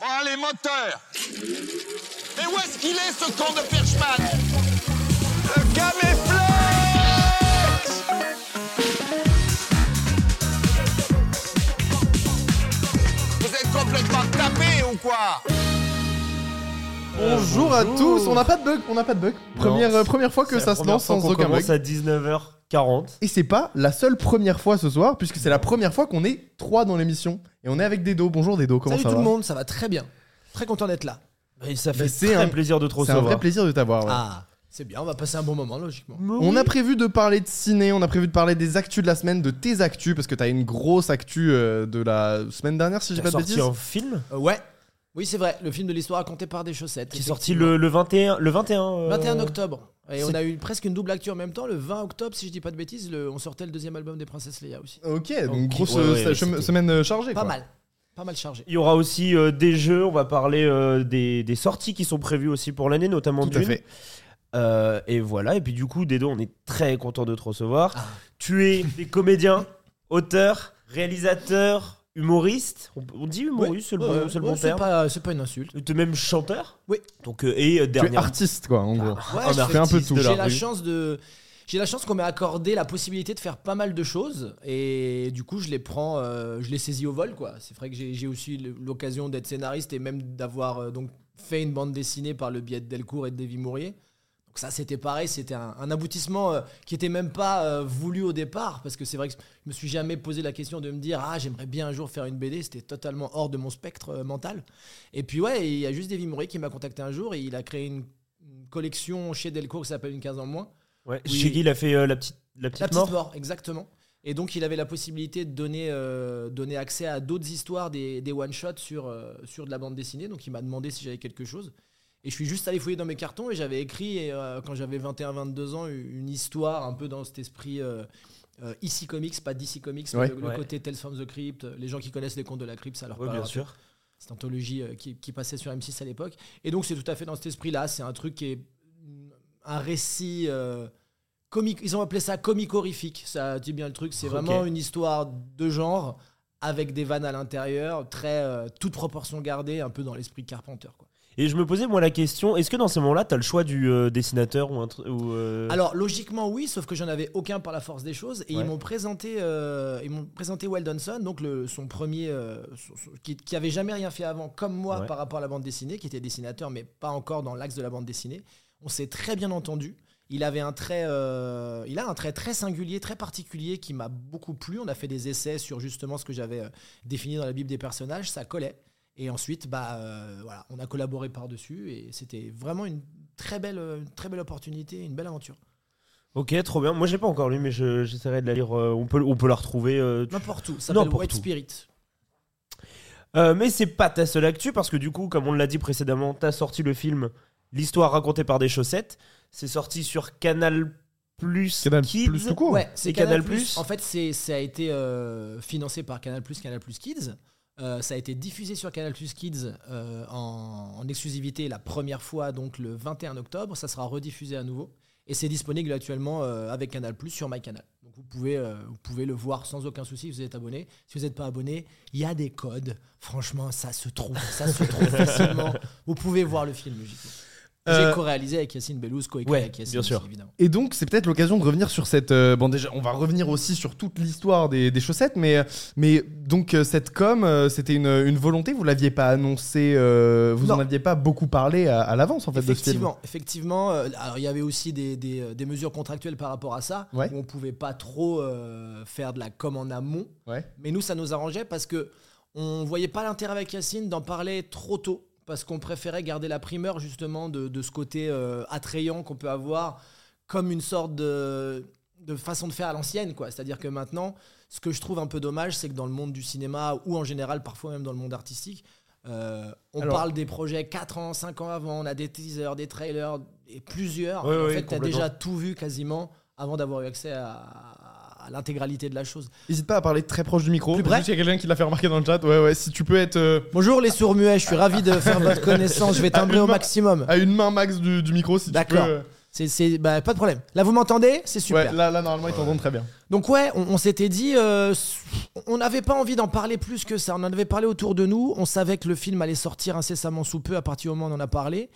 Bon, allez, moteur Mais où est-ce qu'il est, ce con de Perchman? Le caméflex Vous êtes complètement tapé ou quoi? Bonjour à tous, on n'a pas de bug, on n'a pas de bug. Première, euh, première fois que ça se lance sans aucun bug. commence à 19h40. Et c'est pas la seule première fois ce soir, puisque c'est la première fois qu'on est trois dans l'émission. Et on est avec Dedo. Bonjour Dedo, comment Salut ça tout va le monde, ça va très bien. Très content d'être là. Et ça fait c'est très un- plaisir de te C'est un recevoir. vrai plaisir de t'avoir. ouais. Ah, c'est bien, on va passer un bon moment logiquement. On a prévu de parler de ciné, on a prévu de parler des actus de la semaine, de tes actus, parce que t'as une grosse actu euh, de la semaine dernière, si j'ai pas de sorti bêtises. un film? Euh, ouais. Oui, c'est vrai, le film de l'histoire raconté par des chaussettes. qui est sorti le, le 21. Le 21, euh, 21 octobre. Et on a eu presque une double actu en même temps. Le 20 octobre, si je dis pas de bêtises, le- on sortait le deuxième album des Princesses Leia aussi. Ok, donc grosse ouais, ouais, semaine euh, chargée. Pas quoi. mal. Pas mal chargé. Il y aura aussi euh, des jeux, on va parler euh, des, des sorties qui sont prévues aussi pour l'année, notamment Tout à fait. Euh, et voilà, et puis du coup, Dedo, on est très content de te recevoir. Ah. Tu es des comédiens, auteurs, réalisateurs, humoristes. On, on dit humoriste, c'est le, bon, c'est le ouais, bon c'est terme. pas, c'est pas une insulte. Tu es même chanteur. Oui. Donc, euh, et euh, Tu es dernière. artiste, quoi, en gros. Ouais, je fais un peu tout. de J'ai la rue. chance de. J'ai la chance qu'on m'ait accordé la possibilité de faire pas mal de choses et du coup je les prends, euh, je les saisis au vol quoi. C'est vrai que j'ai j'ai aussi l'occasion d'être scénariste et même d'avoir euh, donc fait une bande dessinée par le biais de Delcourt et de Davy Mourier. Donc ça c'était pareil, c'était un, un aboutissement euh, qui était même pas euh, voulu au départ parce que c'est vrai que je me suis jamais posé la question de me dire ah j'aimerais bien un jour faire une BD, c'était totalement hors de mon spectre euh, mental. Et puis ouais, il y a juste Davy Mourier qui m'a contacté un jour et il a créé une, une collection chez Delcourt qui s'appelle Une 15 ans moins. Ouais. Chez qui il a fait la petite, la petite, La petite mort. mort. exactement. Et donc, il avait la possibilité de donner, donner accès à d'autres histoires, des, des one-shots sur, sur de la bande dessinée. Donc, il m'a demandé si j'avais quelque chose. Et je suis juste allé fouiller dans mes cartons et j'avais écrit, euh, quand j'avais 21-22 ans, une histoire un peu dans cet esprit euh, euh, ici Comics, pas DC Comics, mais Ouais. le, le Ouais. côté Tales from the Crypt. Les gens qui connaissent les contes de la crypte, ça leur Ouais, parlera bien sûr. cette anthologie euh, qui, qui passait sur M6 à l'époque. Et donc, c'est tout à fait dans cet esprit-là. C'est un truc qui est un récit euh, comique. Ils ont appelé ça comique-horrifique. Ça dit bien le truc. C'est vraiment une histoire de genre avec des vannes à l'intérieur, très euh, toute proportion gardée, un peu dans l'esprit Carpenter. Quoi. Et je me posais moi la question est-ce que dans ces moments-là, tu as le choix du euh, dessinateur ou un ou, euh, Alors logiquement oui, sauf que j'en avais aucun par la force des choses et Ouais. ils m'ont présenté, euh, ils m'ont présenté Weldonson, donc le, son premier, euh, son- son- qui, qui avait jamais rien fait avant, comme moi Ouais. par rapport à la bande dessinée, qui était dessinateur mais pas encore dans l'axe de la bande dessinée. On s'est très bien entendu. Il avait un trait, euh, il a un trait très singulier, très particulier qui m'a beaucoup plu. On a fait des essais sur justement ce que j'avais défini dans la bible des personnages, ça collait. Et ensuite, bah euh, voilà, on a collaboré par dessus et c'était vraiment une très belle, une très belle opportunité, une belle aventure. Ok, trop bien. Moi, j'ai pas encore lu, mais je- j'essaierai de la lire. euh, on, peut, on peut la retrouver. euh, tu- N'importe où. Ça s'appelle White. Spirit. Euh, mais c'est pas ta seule actu parce que du coup, comme on l'a dit précédemment, t'as sorti le film L'histoire racontée par des chaussettes. C'est sorti sur Canal Plus Canal Kids. Plus tout court. Ouais, c'est Et Canal, Canal+. En fait, c'est ça a été euh, financé par Canal Canal Kids. Euh, ça a été diffusé sur Canal Kids euh, en, en exclusivité la première fois, donc le 21 octobre. Ça sera rediffusé à nouveau. Et c'est disponible actuellement euh, avec Canal sur MyCanal. Donc vous pouvez, vous pouvez le voir sans aucun souci si vous êtes abonné. Si vous n'êtes pas abonné, il y a des codes. Franchement, ça se trouve. Ça se trouve facilement. Vous pouvez voir le film, logiquement. J'ai Euh, co-réalisé avec Yacine Bellouz, co-écrit ouais, avec Yacine bien sûr. aussi, évidemment. Et donc, c'est peut-être l'occasion de revenir sur cette. euh, bon, déjà, on va revenir aussi sur toute l'histoire des, des chaussettes, mais, mais donc, euh, cette com, c'était une, une volonté, vous l'aviez pas annoncé, euh, vous Non. en aviez pas beaucoup parlé à, à l'avance, en fait, de ce film. Effectivement, effectivement. euh, alors il y avait aussi des, des, des mesures contractuelles par rapport à ça, Ouais. où on pouvait pas trop euh, faire de la com en amont. Ouais. Mais nous, ça nous arrangeait parce que on voyait pas l'intérêt avec Yacine d'en parler trop tôt, parce qu'on préférait garder la primeur justement de, de ce côté euh, attrayant qu'on peut avoir comme une sorte de, de façon de faire à l'ancienne, quoi. C'est-à-dire que maintenant, ce que je trouve un peu dommage, c'est que dans le monde du cinéma ou en général, parfois même dans le monde artistique, euh, on Alors- parle des projets 4 ans, 5 ans avant, on a des teasers, des trailers et plusieurs. En fait, tu as déjà tout vu quasiment avant d'avoir eu accès à, à l'intégralité de la chose. N'hésite pas à parler très proche du micro. Plus près Il y a quelqu'un qui l'a fait remarquer dans le chat. Ouais, ouais, si tu peux être euh, Bonjour les sourds-muets, je suis ravi de faire votre connaissance, je vais timbrer une au main- maximum. à une main max du, du micro, si tu peux. D'accord. euh, C'est, c'est- bah, pas de problème. Là, vous m'entendez? C'est super. Ouais, là, là, normalement, ils t'entendent très bien. Donc ouais, on, on s'était dit, euh, on n'avait pas envie d'en parler plus que ça. On en avait parlé autour de nous. On savait que le film allait sortir incessamment sous peu à partir du moment où on en a parlé.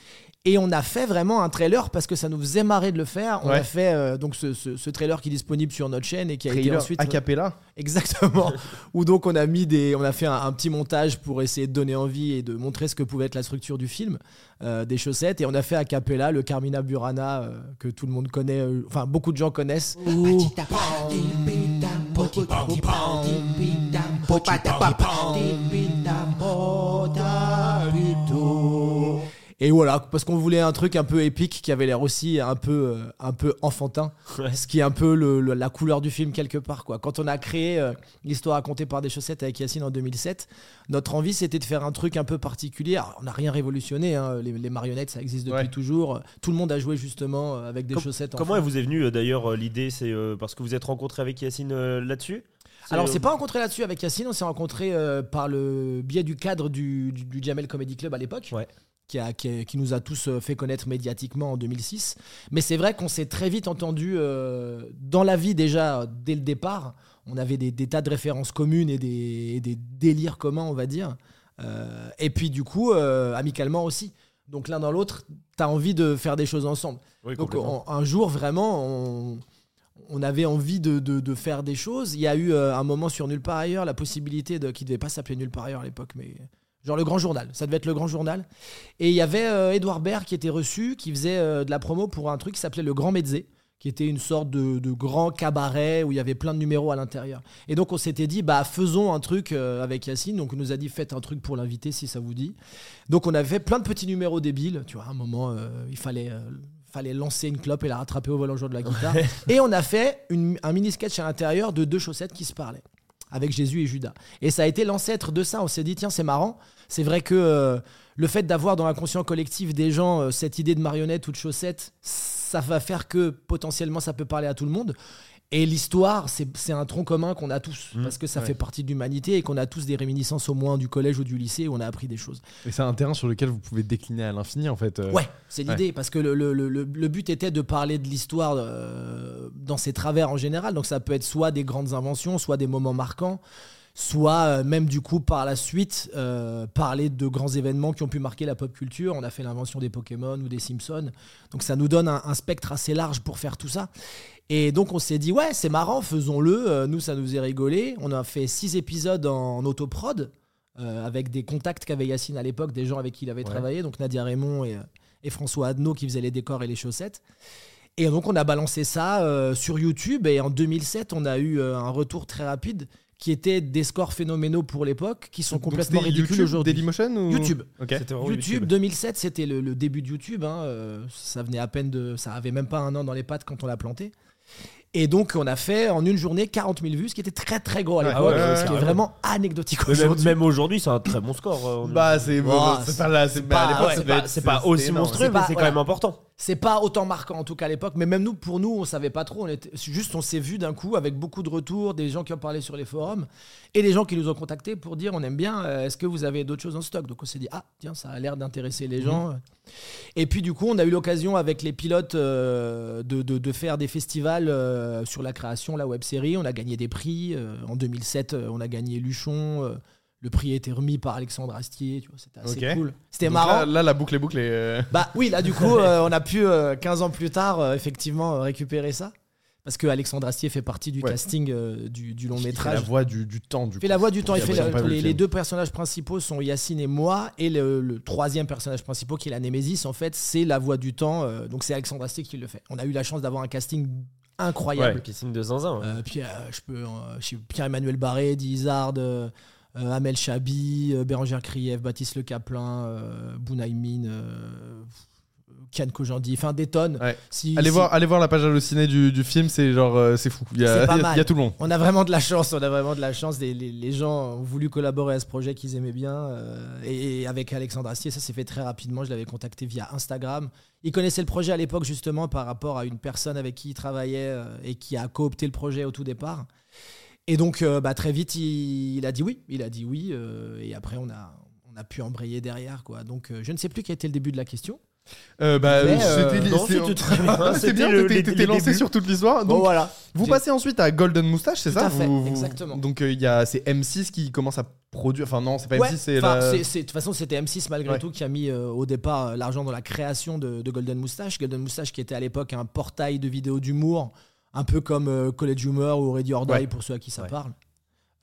Et on a fait vraiment un trailer parce que ça nous faisait marrer de le faire. On Ouais. a fait euh, donc ce, ce- ce trailer qui est disponible sur notre chaîne et qui a été Trailer ensuite a cappella. Exactement. Où donc on a mis des, on a fait un, un petit montage pour essayer de donner envie et de montrer ce que pouvait être la structure du film, euh, des chaussettes. Et on a fait a cappella le Carmina Burana euh, que tout le monde connaît, euh, enfin beaucoup de gens connaissent. Et voilà, parce qu'on voulait un truc un peu épique qui avait l'air aussi un peu, euh, un peu enfantin, Ouais. ce qui est un peu le- le- la couleur du film quelque part. Quoi. Quand on a créé euh, l'histoire racontée par des chaussettes avec Yacine en 2007, notre envie c'était de faire un truc un peu particulier. Alors, on n'a rien révolutionné, hein, les, les marionnettes ça existe depuis Ouais. toujours. Tout le monde a joué justement euh, avec des Com- chaussettes. Comment elle vous est venue euh, d'ailleurs l'idée? C'est euh, parce que vous êtes rencontré avec Yacine euh, là-dessus? Alors, on s'est pas rencontré là-dessus avec Yacine, on s'est rencontré euh, par le biais du cadre du, du- du Jamel Comedy Club à l'époque. Ouais. Qui, a- qui a- qui nous a tous euh, fait connaître médiatiquement en 2006. Mais c'est vrai qu'on s'est très vite entendu euh, dans la vie déjà euh, dès le départ. On avait des, des tas de références communes et des, et des délires communs, on va dire. Euh, et puis du coup, euh, amicalement aussi. Donc l'un dans l'autre, t'as envie de faire des choses ensemble. oui, Donc on- un jour, vraiment, on, on avait envie de, de- de faire des choses. Il y a eu un moment sur Nulle part ailleurs, la possibilité de, qui devait pas s'appeler Nulle part ailleurs à l'époque, mais genre le Grand Journal. Ça devait être le Grand Journal. Et il y avait euh, Edouard Baird qui était reçu, qui faisait euh, de la promo pour un truc qui s'appelait le Grand Mezzé qui était une sorte de, de grand cabaret où il y avait plein de numéros à l'intérieur. Et donc on s'était dit, bah faisons un truc euh, avec Yacine. Donc on nous a dit, faites un truc pour l'inviter si ça vous dit. Donc on avait fait plein de petits numéros débiles. Tu vois, à un moment, euh, il fallait, euh, fallait lancer une clope et la rattraper au volant jour de la guitare. et on a fait une- un mini sketch à l'intérieur de deux chaussettes qui se parlaient avec Jésus et Judas. Et ça a été l'ancêtre de ça. On s'est dit, tiens, c'est marrant. C'est vrai que euh, le fait d'avoir dans l'inconscient collectif des gens euh, cette idée de marionnette ou de chaussette, ça va faire que potentiellement ça peut parler à tout le monde. Et l'histoire, c'est un tronc commun qu'on a tous, Mmh, parce que ça ouais. fait partie de l'humanité et qu'on a tous des réminiscences au moins du collège ou du lycée où on a appris des choses. Et c'est un terrain sur lequel vous pouvez décliner à l'infini en fait. euh. Ouais, c'est l'idée, parce que le, le- le- le- le but était de parler de l'histoire euh, dans ses travers en général. Donc ça peut être soit des grandes inventions, soit des moments marquants, soit euh, même du coup par la suite euh, parler de grands événements qui ont pu marquer la pop culture. On a fait l'invention des Pokémon ou des Simpsons. Donc ça nous donne un, un spectre assez large pour faire tout ça. Et donc on s'est dit, ouais, c'est marrant, faisons-le. Euh, nous, ça nous est rigolé. On a fait six épisodes en, en autoprod. euh, avec des contacts qu'avait Yacine à l'époque, des gens avec qui il avait Ouais. travaillé, donc Nadia Raymond et, et François Adnaud qui faisaient les décors et les chaussettes. Et donc on a balancé ça euh, sur YouTube et en 2007 on a eu un retour très rapide qui était des scores phénoménaux pour l'époque qui sont complètement ridicules aujourd'hui. Dailymotion ou YouTube. YouTube, 2007 c'était le, le début de YouTube. hein, euh, ça venait à peine de, ça avait même pas un an dans les pattes quand on l'a planté. Et donc on a fait en une journée 40 000 vues, ce qui était très très gros à l'époque, ouais, ouais, ce qui est vraiment anecdotique Mais même, aujourd'hui. même aujourd'hui, c'est un très bon score. euh, Bah c'est pas là, c'est pas- pas, aussi monstrueux, mais c'est quand même important. C'est pas autant marquant en tout cas à l'époque, mais même nous, pour nous, on savait pas trop. On était juste, on s'est vu d'un coup avec beaucoup de retours, des gens qui ont parlé sur les forums et des gens qui nous ont contactés pour dire on aime bien. euh, Est-ce que vous avez d'autres choses en stock? Donc on s'est dit ah tiens ça a l'air d'intéresser les gens. Et puis du coup on a eu l'occasion avec les pilotes euh, de, de- de faire des festivals euh, sur la création, la web série. On a gagné des prix. euh, en 2007 euh, on a gagné Luchon. Euh, le prix a été remis par Alexandre Astier. Tu vois, c'était assez cool. C'était marrant. Là, là, la boucle est bouclée. euh. Bah oui, là du coup, euh, on a pu, euh, 15 ans plus tard, euh, effectivement, euh, récupérer ça. Parce que Alexandre Astier fait partie du Ouais. casting euh, du, du long Il fait métrage. la voix du, du temps. Du Il fait coup. la voix du temps. Il fait la- le les, deux personnages principaux sont Yacine et moi. Et le, le troisième personnage principal, qui est la Némésis, en fait, c'est la voix du temps. euh, donc c'est Alexandre Astier qui le fait. On a eu la chance d'avoir un casting incroyable. Ouais, casting de zinzin. ouais. Euh, puis euh, je peux, euh, je sais, Pierre-Emmanuel Barré, Dizard, euh, euh, Amel Chabi, euh, Bérangère Krief, Baptiste Le Caplin, euh, Bounaïmin, euh, Kian Kojandi, enfin des tonnes. Ouais. Si- Allez si- voir, allez voir la page hallucinée du, du film, c'est genre euh, c'est fou. Il y a, C'est pas il y a- mal. il y a tout le monde. On a vraiment de la chance, on a vraiment de la chance. Les, les- les gens ont voulu collaborer à ce projet qu'ils aimaient bien. euh, et, et avec Alexandre Astier, ça s'est fait très rapidement. Je l'avais contacté via Instagram. Il connaissait le projet à l'époque justement par rapport à une personne avec qui il travaillait euh, et qui a coopté le projet au tout départ. Et donc euh, bah, très vite, il, il a dit oui. Il a dit oui. euh, et après, on a, on a pu embrayer derrière. Quoi. Donc euh, je ne sais plus quel était le début de la question. Euh, bah, euh, c'était très bien. C'était bien, t'étais lancé débuts. sur toute l'histoire. Bon, Donc, voilà. vous passez ensuite à Golden Moustache, c'est Tout ça à fait, Vous- vous- exactement. Donc euh, il y a c'est M6 qui commence à produire. Enfin non, c'est pas Ouais, M6, c'est De toute façon, c'était M6 malgré Ouais. tout qui a mis euh, au départ l'argent dans la création de, de Golden Moustache. Golden Moustache qui était à l'époque un portail de vidéos d'humour, un peu comme euh, College Humor ou Ready or Die Ouais. pour ceux à qui ça Ouais. parle.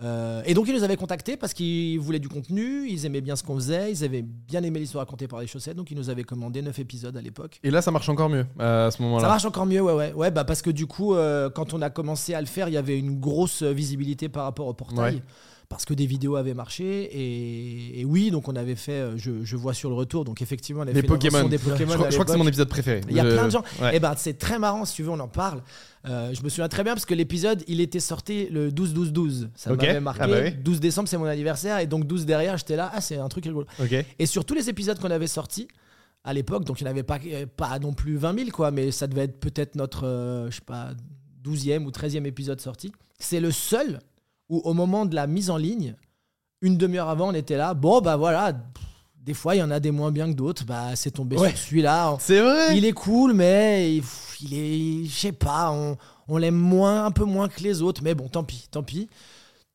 Euh, et donc ils nous avaient contactés parce qu'ils voulaient du contenu, ils aimaient bien ce qu'on faisait, ils avaient bien aimé l'histoire racontée par les chaussettes, donc ils nous avaient commandé 9 épisodes à l'époque. Et là, ça marche encore mieux euh, à ce Ça moment-là. marche encore mieux, ouais, ouais. Ouais, bah parce que du coup, euh, quand on a commencé à le faire, il y avait une grosse visibilité par rapport au portail. Ouais. Parce que des vidéos avaient marché. Et, et oui, donc on avait fait, euh, je, je vois sur le retour, donc effectivement, on avait Les fait Pokémon. des Pokémon. Je crois, à je crois que c'est mon épisode préféré. Il y a plein de gens. Ouais. Et ben c'est très marrant, si tu veux, on en parle. Euh, je me souviens très bien parce que l'épisode, il était sorti le 12-12-12. Ça Ok. m'avait marqué. Ah bah oui. 12 décembre, c'est mon anniversaire. Et donc 12 derrière, j'étais là. Ah, c'est un truc rigolo. Et sur tous les épisodes qu'on avait sortis à l'époque, donc il n'y en avait pas, euh, pas non plus 20 000, quoi, mais ça devait être peut-être notre, euh, je sais pas, 12e ou 13e épisode sorti. C'est le seul où, au moment de la mise en ligne, une demi-heure avant, on était là. Bon, bah voilà, pff, des fois, il y en a des moins bien que d'autres. Bah, c'est tombé Ouais. sur celui-là. C'est vrai. Il est cool, mais il, pff, il est, je sais pas, on, on l'aime moins, un peu moins que les autres. Mais bon, tant pis, tant pis.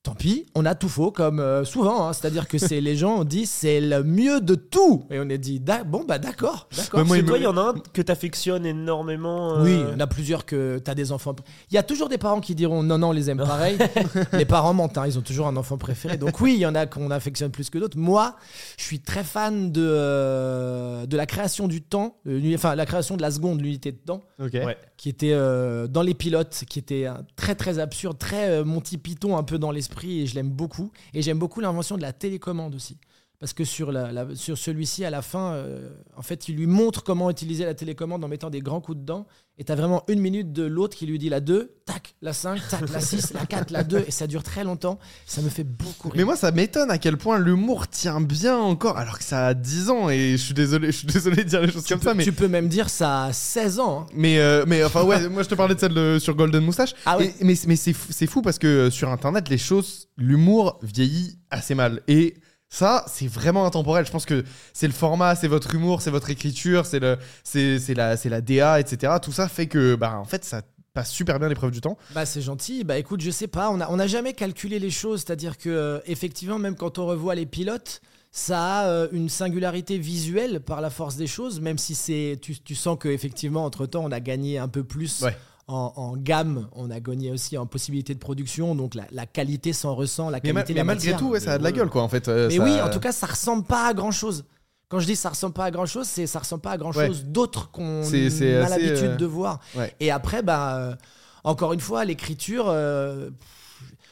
Tant pis, on a tout faux, comme euh, souvent. hein. C'est-à-dire que c'est les gens ont dit c'est le mieux de tout. Et on a dit bon, bah d'accord, d'accord. Moi, il toi, y en a un que t'affectionnes énormément. euh, Oui, il y en a plusieurs que tu as des enfants. Il y a toujours des parents qui diront non, non, on les aime pareil. les parents mentent, hein, ils ont toujours un enfant préféré. Donc oui, il y en a qu'on affectionne plus que d'autres. Moi, je suis très fan de, euh, de la création du temps, euh, l'uni- enfin la création de la seconde, l'unité de temps, Ok. Ouais. Qui était euh, dans les pilotes, qui était euh, très très absurde, très euh, Monty Python un peu dans l'esprit, et je l'aime beaucoup. Et j'aime beaucoup l'invention de la télécommande aussi. Parce que sur, la, la- sur celui-ci, à la fin, euh, en fait, il lui montre comment utiliser la télécommande en mettant des grands coups dedans. Et t'as vraiment une minute de l'autre qui lui dit la 2, tac, la 5, tac, la 6, la 4, la 2. Et ça dure très longtemps. Ça me fait beaucoup rire. Mais moi, ça m'étonne à quel point l'humour tient bien encore, alors que ça a 10 ans. Et je suis désolé, je suis désolé de dire les choses tu, comme peux, ça, mais. tu peux même dire ça a 16 ans. hein. Mais, euh, mais enfin, ouais, moi je te parlais de celle de- sur Golden Moustache. Ah ouais. Et- mais mais c'est fou, fou parce que euh, sur internet, les choses, l'humour vieillit assez mal. Et ça, c'est vraiment intemporel. Je pense que c'est le format, c'est votre humour, c'est votre écriture, c'est le, c'est c'est la, c'est la DA, etc. Tout ça fait que, bah, en fait, ça passe super bien l'épreuve du temps. Bah c'est gentil. Bah écoute, je sais pas. On a on n'a jamais calculé les choses. C'est-à-dire que euh, effectivement, même quand on revoit les pilotes, ça a euh, une singularité visuelle par la force des choses. Même si c'est, tu, tu sens que effectivement, entre temps, on a gagné un peu plus. Ouais. En, en gamme, on a gagné aussi en possibilité de production, donc la, la qualité s'en ressent, la Mais, ma- qualité de mais la malgré tout, ouais, ça a de la Ouais. gueule, quoi, en fait. euh, Mais ça- oui, en tout cas, ça ressemble pas à grand chose. Quand je dis ça ressemble pas à grand chose, c'est ça ressemble pas à grand chose d'autre qu'on a l'habitude euh, de voir. ouais. Et après, bah, euh, encore une fois, l'écriture, euh,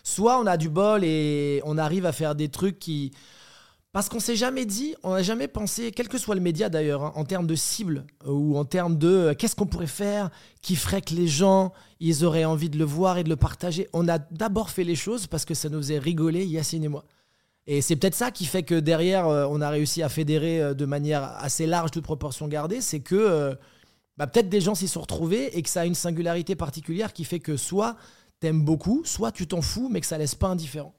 soit on a du bol et on arrive à faire des trucs qui. Parce qu'on s'est jamais dit, on n'a jamais pensé, quel que soit le média d'ailleurs, hein, en termes de cible euh, ou en termes de euh, qu'est-ce qu'on pourrait faire qui ferait que les gens, ils auraient envie de le voir et de le partager. On a d'abord fait les choses parce que ça nous faisait rigoler, Yacine et moi. Et c'est peut-être ça qui fait que derrière, euh, on a réussi à fédérer de manière assez large, toute proportion gardée. C'est que bah, peut-être des gens s'y sont retrouvés et que ça a une singularité particulière qui fait que soit t'aimes beaucoup, soit tu t'en fous, mais que ça laisse pas indifférent.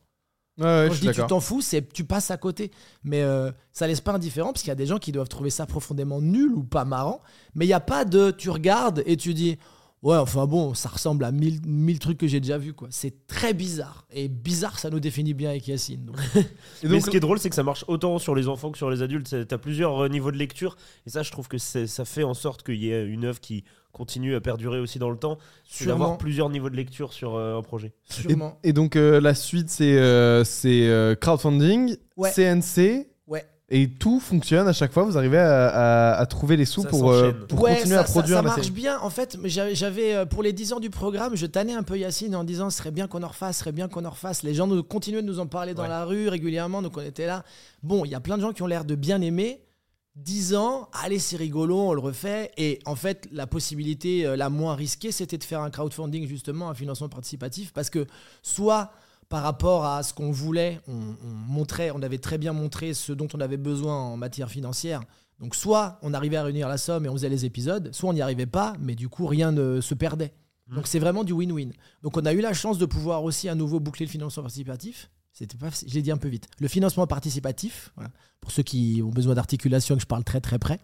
Ouais, ouais, Quand je dis tu t'en fous, c'est tu passes à côté. Mais euh, ça laisse pas indifférent parce qu'il y a des gens qui doivent trouver ça profondément nul ou pas marrant. Mais il n'y a pas de tu regardes et tu dis ouais, enfin bon, ça ressemble à mille, mille trucs que j'ai déjà vus. quoi. C'est très bizarre. Et bizarre, ça nous définit bien avec Yacine. donc. Et Mais ce qui est drôle, c'est que ça marche autant sur les enfants que sur les adultes. C'est- T'as plusieurs euh, niveaux de lecture. Et ça, je trouve que ça fait en sorte qu'il y ait une œuvre qui continue à perdurer aussi dans le temps. C'est d'avoir plusieurs niveaux de lecture sur euh, un projet. Sûrement. Et, et donc, euh, la suite, c'est euh, c'est, euh, crowdfunding, Ouais. CNC. Ouais. Et tout fonctionne à chaque fois. Vous arrivez à, à- à trouver les sous Ça pour, euh, pour Ouais, continuer ça, à produire ça, ça marche bien. En fait, mais j'avais, pour les 10 ans du programme, je tannais un peu Yacine en disant ce serait bien qu'on en refasse, ce serait bien qu'on en refasse. Les gens nous, continuaient de nous en parler dans Ouais. la rue régulièrement, donc on était là. Bon, il y a plein de gens qui ont l'air de bien aimer. 10 ans, allez, c'est rigolo, on le refait. Et en fait, la possibilité euh, la moins risquée, c'était de faire un crowdfunding, justement, un financement participatif, parce que soit par rapport à ce qu'on voulait, on, on montrait, on avait très bien montré ce dont on avait besoin en matière financière. Donc soit on arrivait à réunir la somme et on faisait les épisodes, soit on n'y arrivait pas, mais du coup rien ne se perdait. Donc c'est vraiment du win-win. Donc on a eu la chance de pouvoir aussi à nouveau boucler le financement participatif. C'était pas, je l'ai dit un peu vite. Le financement participatif, pour ceux qui ont besoin d'articulation, que je parle très très près.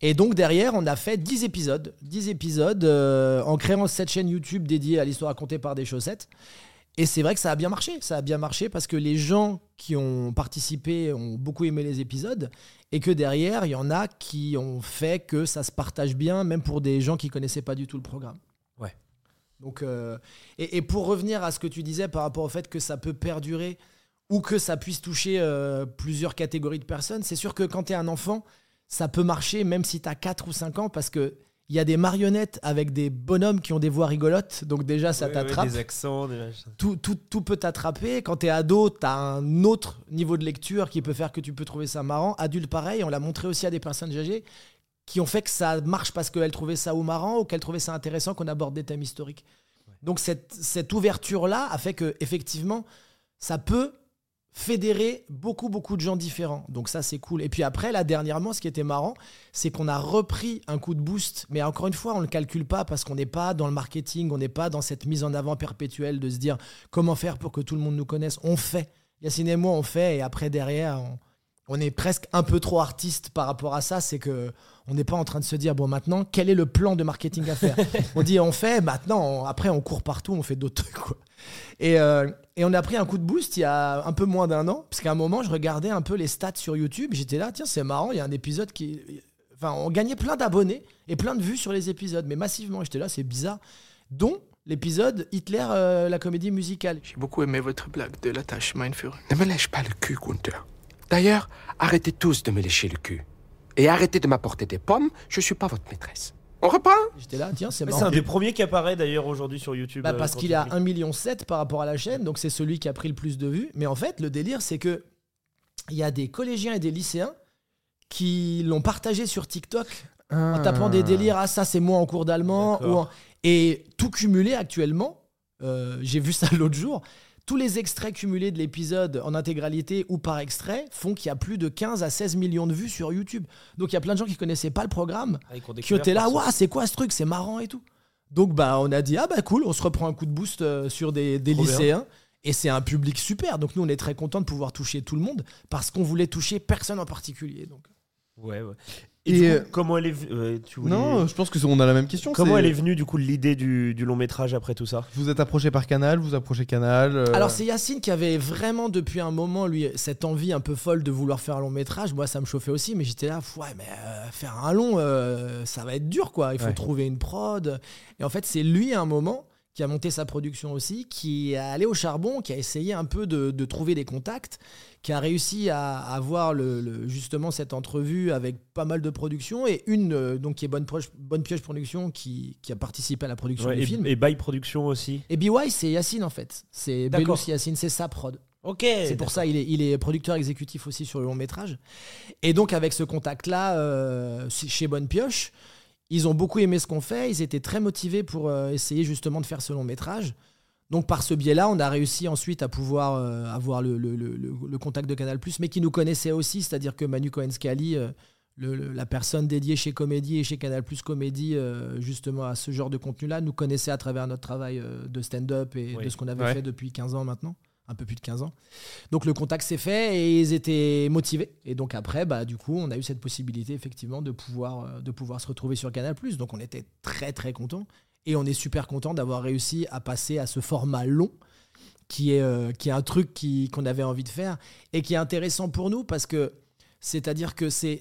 Et donc derrière, on a fait 10 épisodes. 10 épisodes euh, en créant cette chaîne YouTube dédiée à l'histoire racontée par des chaussettes. Et c'est vrai que ça a bien marché. Ça a bien marché parce que les gens qui ont participé ont beaucoup aimé les épisodes. Et que derrière, il y en a qui ont fait que ça se partage bien, même pour des gens qui connaissaient pas du tout le programme. Donc, euh, et, et pour revenir à ce que tu disais par rapport au fait que ça peut perdurer ou que ça puisse toucher euh, plusieurs catégories de personnes, c'est sûr que quand tu es un enfant, ça peut marcher même si tu as 4 ou 5 ans parce que il y a des marionnettes avec des bonhommes qui ont des voix rigolotes, donc déjà ça t'attrape. des accents, des machins. tout, tout, tout peut t'attraper. Quand t'es ado, t'as un autre niveau de lecture qui peut faire que tu peux trouver ça marrant. Adulte, pareil, on l'a montré aussi à des personnes âgées qui ont fait que ça marche parce qu'elles trouvaient ça ou marrant ou qu'elles trouvaient ça intéressant qu'on aborde des thèmes historiques. Donc cette, cette ouverture-là a fait que effectivement, ça peut fédérer beaucoup beaucoup de gens différents. Donc ça c'est cool. Et puis après là dernièrement ce qui était marrant, c'est qu'on a repris un coup de boost, mais encore une fois, on ne le calcule pas parce qu'on n'est pas dans le marketing, on n'est pas dans cette mise en avant perpétuelle de se dire comment faire pour que tout le monde nous connaisse. On fait. Yacine et moi, on fait, et après, derrière, on, on est presque un peu trop artiste par rapport à ça. C'est que on n'est pas en train de se dire, bon, maintenant, quel est le plan de marketing à faire On dit, on fait, maintenant, on- après, on court partout, on fait d'autres trucs, quoi. Et, euh, et on a pris un coup de boost il y a un peu moins d'un an, parce qu'à un moment, je regardais un peu les stats sur YouTube. J'étais là, tiens, c'est marrant, il y a un épisode qui. Enfin, on gagnait plein d'abonnés et plein de vues sur les épisodes, mais massivement. J'étais là, c'est bizarre. Dont l'épisode Hitler, euh, la comédie musicale. J'ai beaucoup aimé votre blague de la tâche Mindfury. Ne me lèche pas le cul, Gunther. D'ailleurs, arrêtez tous de me lécher le cul. Et arrêtez de m'apporter des pommes, je suis pas votre maîtresse. On reprend J'étais là, tiens, c'est marrant. C'est un des premiers qui apparaît d'ailleurs aujourd'hui sur YouTube. Bah, euh, parce qu'il tu est à cliques. 1,7 million par rapport à la chaîne, donc c'est celui qui a pris le plus de vues. Mais en fait, le délire, c'est que il y a des collégiens et des lycéens qui l'ont partagé sur TikTok en tapant des délires. Ah, ça, c'est moi en cours d'allemand. D'accord. ou en- Et tout cumulé actuellement, euh, j'ai vu ça l'autre jour. Tous les extraits cumulés de l'épisode en intégralité ou par extrait font qu'il y a plus de 15 à 16 millions de vues sur YouTube. Donc il y a plein de gens qui connaissaient pas le programme Ah, qui étaient là, waouh, c'est quoi ce truc, c'est marrant et tout. Donc bah on a dit ah bah cool, on se reprend un coup de boost euh, sur des, des Trop bien. lycéens et c'est un public super. Donc nous on est très content de pouvoir toucher tout le monde parce qu'on voulait toucher personne en particulier. Donc Ouais, ouais. Et, Et, du coup, comment elle est euh, tu voulais- Non, je pense que on a la même question. Comment elle est venue du coup l'idée du, du long métrage après tout ça? Vous êtes approché par Canal, vous approchez Canal. euh, alors c'est Yacine qui avait vraiment depuis un moment lui cette envie un peu folle de vouloir faire un long métrage. Moi ça me chauffait aussi, mais j'étais là ouais mais euh, faire un long euh, ça va être dur quoi. Il faut Ouais. trouver une prod. Et en fait c'est lui à un moment qui a monté sa production aussi, qui est allé au charbon, qui a essayé un peu de, de trouver des contacts, qui a réussi à avoir le, le- justement cette entrevue avec pas mal de productions et une euh, donc qui est Bonne, Proche- Bonne Pioche Production qui, qui a participé à la production Ouais, du et, film. et By Production aussi. Et BY c'est Yacine en fait, c'est. Belous Yacine, c'est sa prod. Ok. C'est pour ça il est, il est producteur exécutif aussi sur le long métrage. Et donc avec ce contact-là, euh, chez Bonne Pioche, ils ont beaucoup aimé ce qu'on fait. Ils étaient très motivés pour euh, essayer justement de faire ce long métrage. Donc par ce biais-là, on a réussi ensuite à pouvoir euh, avoir le, le- le- le- le contact de Canal+, mais qui nous connaissait aussi, c'est-à-dire que Manu Cohen-Scali, euh, la personne dédiée chez Comédie et chez Canal+, Comédie, euh, justement à ce genre de contenu-là, nous connaissait à travers notre travail de stand-up et Oui. de ce qu'on avait Ouais. fait depuis 15 ans maintenant, un peu plus de 15 ans. Donc le contact s'est fait et ils étaient motivés. Et donc après, bah, du coup, on a eu cette possibilité effectivement de pouvoir, de pouvoir se retrouver sur Canal+. Donc on était très très contents. Et on est super content d'avoir réussi à passer à ce format long qui est, euh, qui est un truc qu'on avait envie de faire et qui est intéressant pour nous parce que c'est-à-dire que c'est,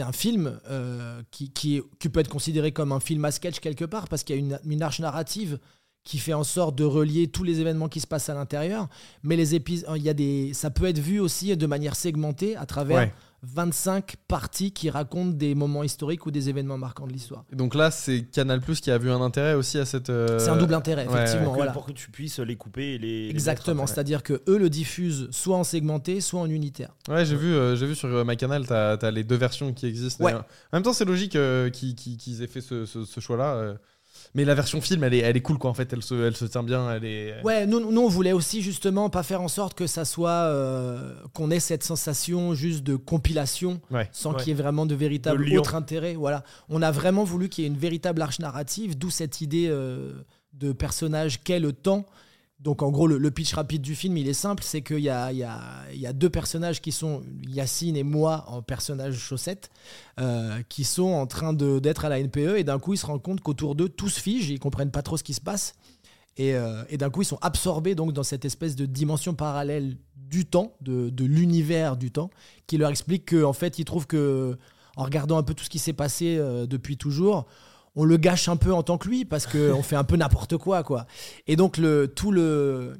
un film euh, qui, qui, qui peut être considéré comme un film à sketch quelque part parce qu'il y a une, une arche narrative qui fait en sorte de relier tous les événements qui se passent à l'intérieur. Mais les épisodes, il y a des, ça peut être vu aussi de manière segmentée à travers Ouais. 25 parties qui racontent des moments historiques ou des événements marquants de l'histoire. Et Donc là, c'est Canal Plus qui a vu un intérêt aussi à cette. euh, C'est un double intérêt, ouais, effectivement. Pour que- voilà. Pour que tu puisses les couper et les. Exactement, c'est-à-dire que eux le diffusent soit en segmenté, soit en unitaire. Ouais, j'ai vu, euh, j'ai vu sur euh, ma canal, t'as as les deux versions qui existent. Euh, en même temps, c'est logique euh, qu'ils aient fait ce, ce- ce choix-là. Euh. Mais la version film, elle est, elle est cool, quoi. En fait, elle se, elle se tient bien. Elle est. Ouais, nous, nous on voulait aussi justement pas faire en sorte que ça soit euh, qu'on ait cette sensation juste de compilation Ouais. sans Ouais. qu'il y ait vraiment de véritable De autre intérêt. Voilà, on a vraiment voulu qu'il y ait une véritable arche narrative, d'où cette idée euh, de personnage qu'est le temps Donc en gros, le, pitch rapide du film, il est simple, c'est qu'il y a, y, a, y a deux personnages qui sont Yacine et moi en personnages chaussettes, euh, qui sont en train d'être à la NPE et d'un coup ils se rendent compte qu'autour d'eux tout se fige, ils comprennent pas trop ce qui se passe. Et, euh, et d'un coup ils sont absorbés donc dans cette espèce de dimension parallèle du temps, de, de l'univers du temps, qui leur explique qu'en fait ils trouvent que en regardant un peu tout ce qui s'est passé euh, depuis toujours, on le gâche un peu en tant que lui parce qu'on fait un peu n'importe quoi quoi. Et donc le, tout le,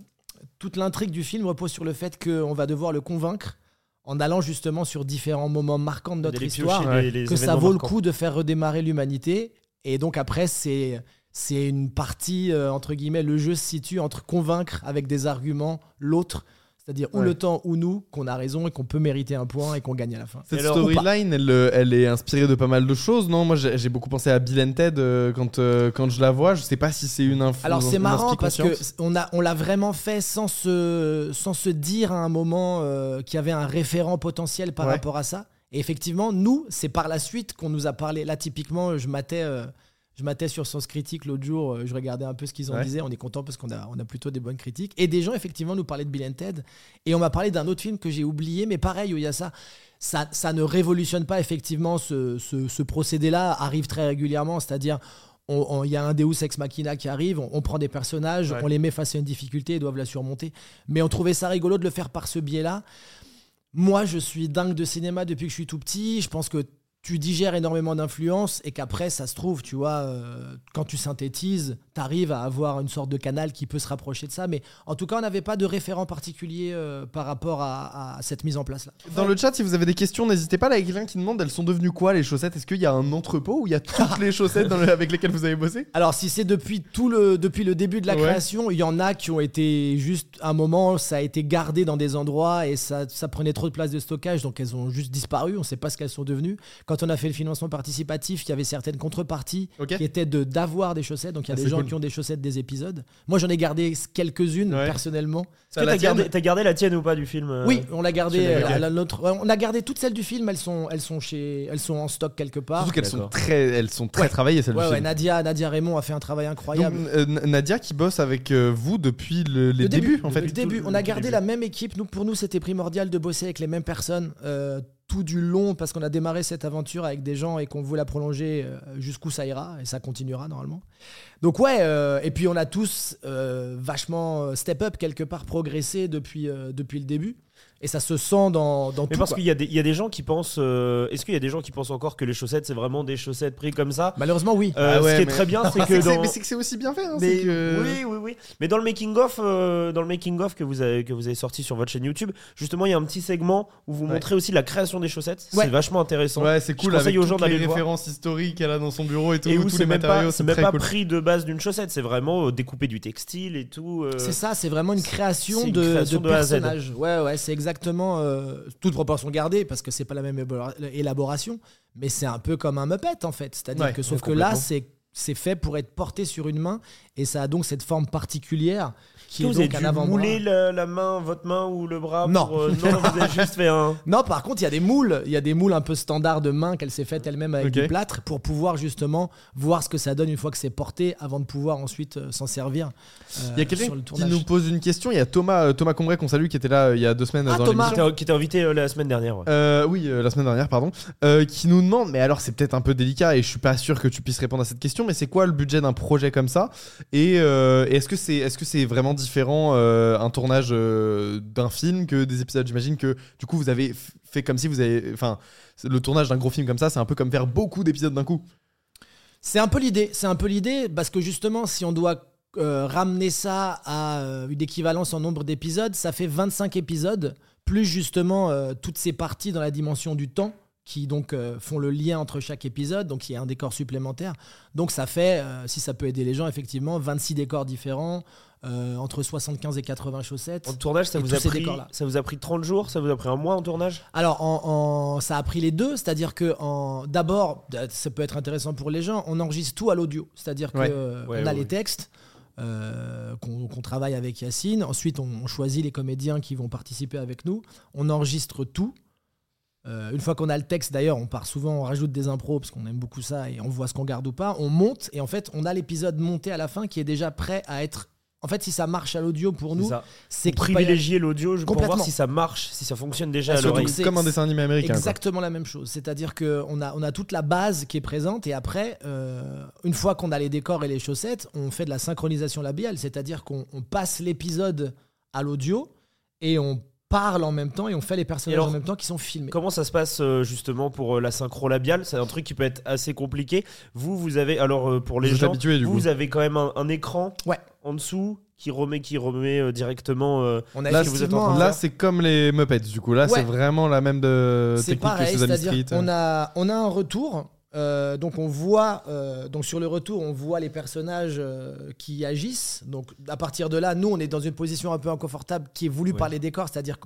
toute l'intrigue du film repose sur le fait qu'on va devoir le convaincre en allant justement sur différents moments marquants de notre histoire piocher les- les que ça vaut le coup de faire redémarrer l'humanité. Et donc après, c'est c'est une partie, euh, entre guillemets, le jeu se situe entre convaincre avec des arguments l'autre, c'est-à-dire ou Ouais. le temps ou nous, qu'on a raison et qu'on peut mériter un point et qu'on gagne à la fin. Cette storyline, elle, euh, elle est inspirée de pas mal de choses, non? Moi, j'ai beaucoup pensé à Bill and Ted euh, quand, euh, quand je la vois. Je sais pas si c'est une info. Alors c'est marrant parce que consciente. on a on l'a vraiment fait sans se sans se dire à un moment euh, qu'il y avait un référent potentiel par Ouais. rapport à ça. Et effectivement, nous, c'est par la suite qu'on nous a parlé. Là, typiquement, je matais euh, je matais sur Sens Critique l'autre jour. euh, je regardais un peu ce qu'ils en Ouais. disaient. On est content parce qu'on a on a plutôt des bonnes critiques. Et des gens effectivement nous parlaient de Bill and Ted. Et on m'a parlé d'un autre film que j'ai oublié, mais pareil où il y a ça. Ça, ça ne révolutionne pas effectivement ce, ce- ce procédé-là, arrive très régulièrement, c'est-à-dire il y a un Deus Ex Machina qui arrive, on, on prend des personnages, Ouais. on les met face à une difficulté, ils doivent la surmonter. Mais on trouvait ça rigolo de le faire par ce biais-là. Moi, je suis dingue de cinéma depuis que je suis tout petit. Je pense que tu digères énormément d'influence et qu'après, ça se trouve, tu vois, euh, quand tu synthétises, tu arrives à avoir une sorte de canal qui peut se rapprocher de ça. Mais en tout cas, on n'avait pas de référent particulier euh, par rapport à, à cette mise en place-là. Dans le chat, si vous avez des questions, n'hésitez pas. Là, il y a quelqu'un qui demande elles sont devenues quoi les chaussettes? Est-ce qu'il y a un entrepôt où il y a toutes les chaussettes dans le- avec lesquelles vous avez bossé? Alors, si c'est depuis tout le depuis le début de la Ouais. création, il y en a qui ont été juste un moment, ça a été gardé dans des endroits et ça, ça prenait trop de place de stockage, donc elles ont juste disparu. On ne sait pas ce qu'elles sont devenues. Quand on a fait le financement participatif, il y avait certaines contreparties qui étaient de d'avoir des chaussettes. Donc il y a Ah, des gens cool. qui ont des chaussettes des épisodes. Moi, j'en ai gardé quelques-unes Ouais. personnellement. Est-ce que la t'as gardé, gardé la tienne ou pas du film euh Oui, on l'a gardé. euh, la- ouais, on a gardé toutes celles du film. Elles sont elles sont chez elles sont en stock quelque part. Surtout qu'elles sont très, elles sont très Ouais. travaillées celles Ouais, du ouais, film. Nadia Nadia Raymond a fait un travail Donc, incroyable. euh, Nadia qui bosse avec euh, vous depuis le- les Le débuts, en fait. Le début, on a gardé la même équipe. Nous, pour nous, c'était primordial de bosser avec les mêmes personnes euh, tout du long parce qu'on a démarré cette aventure avec des gens et qu'on veut la prolonger euh, jusqu'où ça ira et ça continuera normalement. Donc ouais, euh, et puis on a tous euh, vachement step up quelque part, progressé depuis le début. Et ça se sent dans, dans Mais tout. parce qu'il y, a des- il y a des gens qui pensent. euh, Est-ce qu'il y a des gens qui pensent encore que les chaussettes, c'est vraiment des chaussettes prises comme ça? Malheureusement, oui. Euh, Ah ouais, Ce qui est très bien, c'est Ah, que c'est que dans. Mais c'est que c'est aussi bien fait. hein, Mais que- oui, oui, oui. Mais dans le making of, euh, dans le making of que vous avez que vous avez sorti sur votre chaîne YouTube, justement, il y a un petit segment où vous Ouais. montrez aussi la création des chaussettes. Ouais. C'est vachement intéressant. Ouais, c'est cool Je conseille avec aux gens d'aller les le voir. références historiques qu'elle a dans son bureau et tout, Et où c'est les même pas, même pas cool. pris de base d'une chaussette, c'est vraiment euh, découpé du textile et tout. C'est ça, c'est vraiment une création de, personnages. Ouais, ouais, c'est exactement euh, toute proportion gardée parce que c'est pas la même élabora- élaboration, mais c'est un peu comme un Muppet en fait. C'est-à-dire Ouais, que sauf que là, c'est fait pour être porté sur une main et ça a donc cette forme particulière qui est vous avez donc un dû avant-bras. mouler la, la main, votre main ou le bras Non. pour, euh, non, vous avez juste fait un. Non, par contre, il y a des moules, il y a des moules un peu standards de main qu'elle s'est faite elle-même avec Ok. du plâtre pour pouvoir justement voir ce que ça donne une fois que c'est porté avant de pouvoir ensuite euh, s'en servir. euh, Il y a quelqu'un le qui tournage. nous pose une question. Il y a Thomas, euh, Thomas Combray qu'on salue qui était là euh, il y a deux semaines Ah, dans Thomas. l'émission. Qui était- qui était invité euh, la semaine dernière. ouais. Euh, oui, euh, la semaine dernière, pardon, euh, qui nous demande, mais alors c'est peut-être un peu délicat et je suis pas sûr que tu puisses répondre à cette question, mais c'est quoi le budget d'un projet comme ça? Et euh, est-ce que c'est est-ce que c'est vraiment différent euh, un tournage euh, d'un film que des épisodes J'imagine que du coup vous avez fait comme si vous avez, enfin, le tournage d'un gros film comme ça, c'est un peu comme faire beaucoup d'épisodes d'un coup. C'est un peu l'idée, c'est un peu l'idée, parce que justement, si on doit euh, ramener ça à une équivalence en nombre d'épisodes, ça fait 25 épisodes, plus justement toutes ces parties dans la dimension du temps qui donc euh, font le lien entre chaque épisode, donc il y a un décor supplémentaire. Donc ça fait, euh, si ça peut aider les gens, effectivement, 26 décors différents, euh, entre 75 et 80 chaussettes. En tournage, ça vous, a pris, ça vous a pris 30 jours Ça vous a pris un mois en tournage? Alors, en, en- ça a pris les deux, c'est-à-dire que d'abord, ça peut être intéressant pour les gens, on enregistre tout à l'audio, c'est-à-dire Ouais. que euh, Ouais, on a ouais, les textes euh, qu'on qu'on travaille avec Yacine, ensuite on, on choisit les comédiens qui vont participer avec nous, on enregistre tout. Euh, une fois qu'on a le texte, d'ailleurs, on part souvent, on rajoute des impros parce qu'on aime beaucoup ça et on voit ce qu'on garde ou pas. On monte et en fait, on a l'épisode monté à la fin qui est déjà prêt à être En fait, si ça marche à l'audio pour nous, c'est privilégier l'audio je- pour Complètement. voir si ça marche, si ça fonctionne déjà Ah, à l'oreille. c'est- Comme un dessin animé américain. quoi. Exactement la même chose. C'est-à-dire qu'on a, on a toute la base qui est présente et après, euh, une fois qu'on a les décors et les chaussettes, on fait de la synchronisation labiale. C'est-à-dire qu'on on passe l'épisode à l'audio et on parle en même temps et on fait les personnages alors, en même temps qui sont filmés. Comment ça se passe euh, justement pour euh, la synchro labiale? C'est un truc qui peut être assez compliqué. Vous, vous avez alors euh, pour les Vous gens, habitué, vous, avez quand même un, un écran Ouais. en dessous qui remet, qui remet directement. On a Là, ce que vous êtes en effectivement train de un- Là, c'est comme les Muppets, du coup. Là, Ouais. c'est vraiment la même de C'est technique que pareil, Sesame c'est-à-dire Street. on a, on a un retour. Euh, donc on voit, euh, donc sur le retour, on voit les personnages euh, qui agissent. Donc à partir de là, nous, on est dans une position un peu inconfortable qui est voulue Ouais. par les décors, c'est-à-dire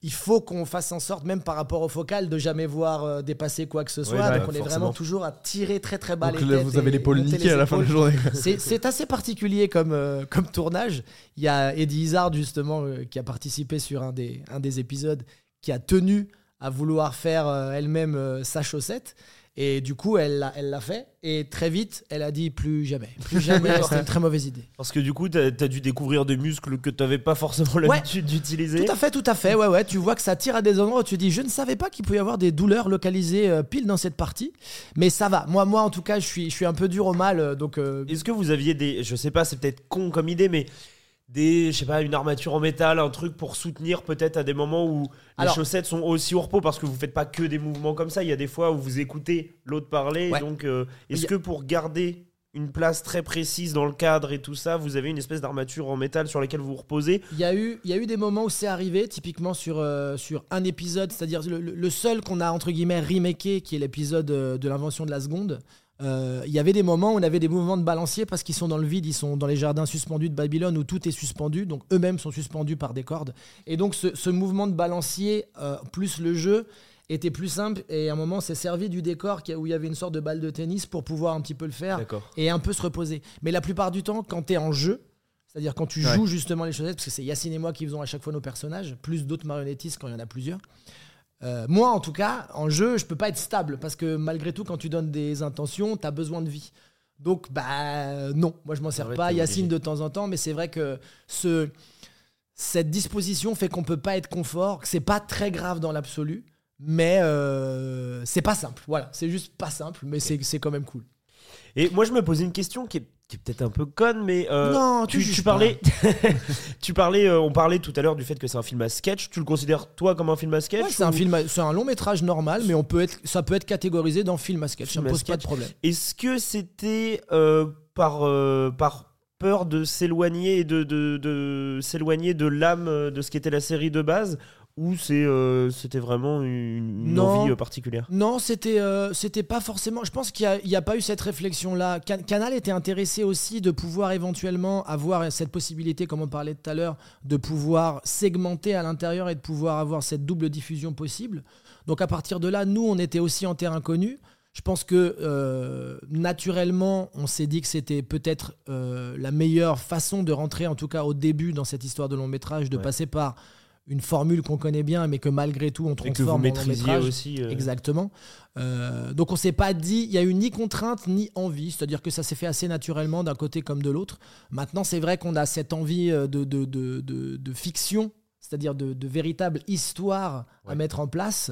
qu'il faut qu'on fasse en sorte, même par rapport au focal, de jamais voir dépasser quoi que ce soit. bah, donc on est vraiment toujours à tirer très très bas Donc les têtes vous avez l'épaule niquée à la fin de la journée. C'est assez particulier comme, comme tournage. Il y a Eddie Izzard, justement, qui a participé sur un des, un des épisodes, qui a tenu à vouloir faire elle-même sa chaussette. Et du coup, elle l'a elle l'a fait. Et très vite, elle a dit plus jamais. Plus jamais, c'était une très mauvaise idée. Parce que du coup, t'as as dû découvrir des muscles que t'avais pas forcément l'habitude d'utiliser. Tout à fait, tout à fait. Ouais, ouais. Tu vois que ça tire à des endroits où tu dis, je ne savais pas qu'il pouvait y avoir des douleurs localisées euh, pile dans cette partie. Mais ça va. Moi, moi en tout cas, je suis, je suis un peu dur au mal. euh, Donc, euh, Est-ce que vous aviez des, je sais pas, c'est peut-être con comme idée, mais des, je sais pas, une armature en métal, un truc pour soutenir peut-être à des moments où les chaussettes sont aussi au repos parce que vous faites pas que des mouvements comme ça. Il y a des fois où vous écoutez l'autre parler. Ouais. Donc, euh, est-ce a- que pour garder une place très précise dans le cadre et tout ça, vous avez une espèce d'armature en métal sur laquelle vous vous reposez? Il y, a eu, il y a eu des moments où c'est arrivé, typiquement sur, euh, sur un épisode, c'est-à-dire le, le- le seul qu'on a entre guillemets remaké, qui est l'épisode euh, de l'invention de la seconde. Euh, il y avait des moments où on avait des mouvements de balancier parce qu'ils sont dans le vide, ils sont dans les jardins suspendus de Babylone où tout est suspendu, donc eux-mêmes sont suspendus par des cordes. Et donc ce, ce mouvement de balancier euh, plus le jeu était plus simple et à un moment c'est servi du décor où il y avait une sorte de balle de tennis pour pouvoir un petit peu le faire et un peu se reposer. Mais la plupart du temps, quand tu es en jeu, c'est-à-dire quand tu Ouais. joues justement les chaussettes, parce que c'est Yacine et moi qui faisons à chaque fois nos personnages, plus d'autres marionnettistes quand il y en a plusieurs. Euh, moi, en tout cas, en jeu, je peux pas être stable parce que malgré tout, quand tu donnes des intentions, tu as besoin de vie. Donc, bah non, moi je m'en sers Ouais, pas. Yacine de temps en temps, mais c'est vrai que ce, cette disposition fait qu'on peut pas être confort, que c'est pas très grave dans l'absolu, mais euh, c'est pas simple. Voilà, c'est juste pas simple, mais c'est quand même cool. Et moi, je me posais une question qui est, qui est peut-être un peu conne, mais euh, Non, tu tu, parlais, tu parlais, euh, on parlait tout à l'heure du fait que c'est un film à sketch. Tu le considères toi comme un film à sketch Ouais, c'est un film, c'est un long métrage normal, mais on peut être, ça peut être catégorisé dans film à sketch. Film ça me pose pas de problème. Est-ce que c'était euh, par, euh, par peur de s'éloigner et de, de, de s'éloigner de l'âme de ce qu'était la série de base ou c'est euh, c'était vraiment une, Non. envie euh, particulière? Non, c'était, euh, c'était pas forcément. Je pense qu'il n'y a, pas eu cette réflexion-là. Can- Canal était intéressé aussi de pouvoir éventuellement avoir cette possibilité, comme on parlait tout à l'heure, de pouvoir segmenter à l'intérieur et de pouvoir avoir cette double diffusion possible. Donc à partir de là, nous, on était aussi en terrain connu. Je pense que euh, naturellement, on s'est dit que c'était peut-être la meilleure façon de rentrer, en tout cas au début, dans cette histoire de long métrage, de Ouais. passer par une formule qu'on connaît bien, mais que malgré tout, on et que vous transforme en métrage. aussi euh, Exactement. Euh, donc on s'est pas dit, il y a eu ni contrainte ni envie, c'est-à-dire que ça s'est fait assez naturellement d'un côté comme de l'autre. Maintenant c'est vrai qu'on a cette envie euh, de, de, de, de- de fiction, c'est-à-dire de, de véritable histoire à mettre en place.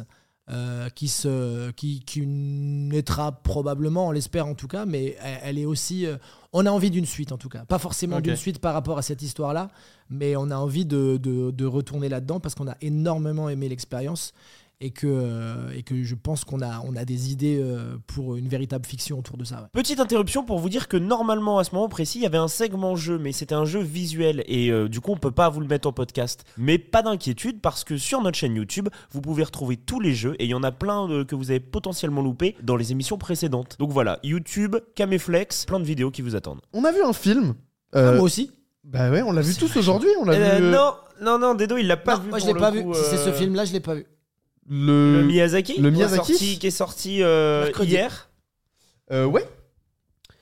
euh, qui, se, qui, qui naîtra probablement, on l'espère en tout cas, mais elle, elle est aussi. euh, on a envie d'une suite en tout cas. Pas forcément d'une suite par rapport à cette histoire-là, mais on a envie de, de- de retourner là-dedans parce qu'on a énormément aimé l'expérience et que, euh, et que je pense qu'on a, on a des idées euh, pour une véritable fiction autour de ça. ouais. Petite interruption pour vous dire que normalement à ce moment précis il y avait un segment jeu mais c'était un jeu visuel et euh, du coup on peut pas vous le mettre en podcast mais pas d'inquiétude parce que sur notre chaîne YouTube vous pouvez retrouver tous les jeux et il y en a plein euh, que vous avez potentiellement loupé dans les émissions précédentes donc voilà YouTube, Caméflex, plein de vidéos qui vous attendent On a vu un film. Ah, moi aussi bah ouais, on l'a vu tous aujourd'hui. On l'a Euh, vu. Non, non, non, Dedo il l'a pas Non, vu Moi je l'ai pas coup, vu. Si c'est ce euh, film-là, je l'ai pas vu. Le, Le Miyazaki, le qui est Miyazaki sorti- qui est sorti euh, hier. Euh, ouais.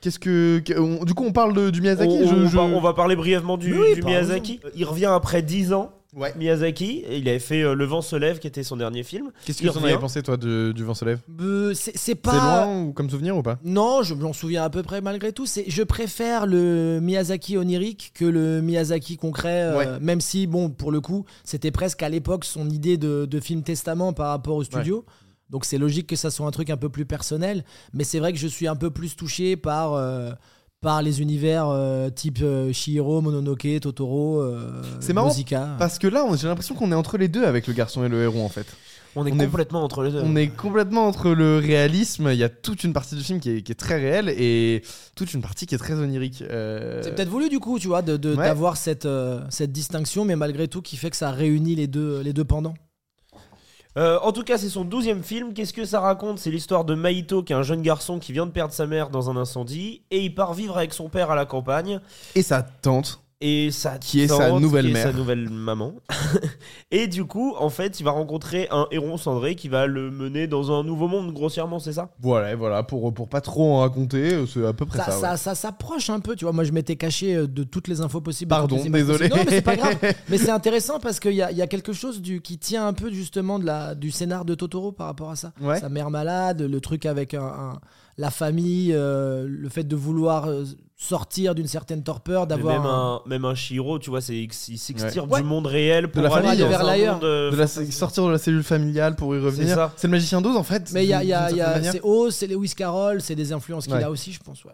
Qu'est-ce que. du coup, on parle de- du Miyazaki. on, je- on je- va, on va parler brièvement du, Oui, du. Miyazaki. Il revient après 10 ans Ouais. Miyazaki. Il avait fait euh, Le vent se lève, qui était son dernier film. Qu'est-ce que tu en avais pensé, toi, de- du vent se lève? Euh, c'est c'est C'est pas. loin ou comme souvenir ou pas? Non, je m'en souviens à peu près malgré tout. C'est, je préfère le Miyazaki onirique que le Miyazaki concret, euh, Ouais. même si, bon, pour le coup, c'était presque à l'époque son idée de, de film testament par rapport au studio. Donc c'est logique que ça soit un truc un peu plus personnel. Mais c'est vrai que je suis un peu plus touché par, euh, par les univers euh, type euh, Chihiro, Mononoke, Totoro, euh, C'est marrant, Nausicaa. Parce que là, on- j'ai l'impression qu'on est entre les deux avec le garçon et le héros, en fait. On est On est- complètement entre les deux. On est complètement entre le réalisme, il y a toute une partie du film qui est, qui est très réelle et toute une partie qui est très onirique. Euh, C'est peut-être voulu du coup, tu vois, de- de- Ouais. d'avoir cette, euh, cette distinction, mais malgré tout qui fait que ça réunit les deux, les deux pendants. Euh, en tout cas, c'est son douzième film. Qu'est-ce que ça raconte? C'est l'histoire de Maito, qui est un jeune garçon qui vient de perdre sa mère dans un incendie, et il part vivre avec son père à la campagne. Et sa tante. Et sa Qui est sa nouvelle qui est mère. sa nouvelle maman. et du coup, en fait, il va rencontrer un héron cendré qui va le mener dans un nouveau monde, grossièrement, c'est ça? Voilà, voilà, pour, pour pas trop en raconter, euh, c'est à peu près Ça, ça. ça, ouais. ça s'approche un peu, tu vois. Moi, je m'étais caché euh, de toutes les infos possibles. Pardon, désolé. possibles. Non, mais c'est pas grave. mais c'est intéressant parce qu'il y a, il y a quelque chose du, qui tient un peu justement de la, du scénar de Totoro par rapport à ça. Ouais. Sa mère malade, le truc avec un, un- la famille, euh, le fait de vouloir euh, sortir d'une certaine torpeur, d'avoir. même un- même un Shiro, tu vois, c'est il s'extire Ouais. du monde réel pour la aller famille, dans vers l'ailleurs. De la, sortir de la cellule familiale pour y revenir. ça. C'est le magicien d'Oz en fait. Mais il y a, il y a- y a- c'est Oz, c'est Lewis Carroll, c'est des influences qu'il Ouais. a aussi, je pense. Ouais.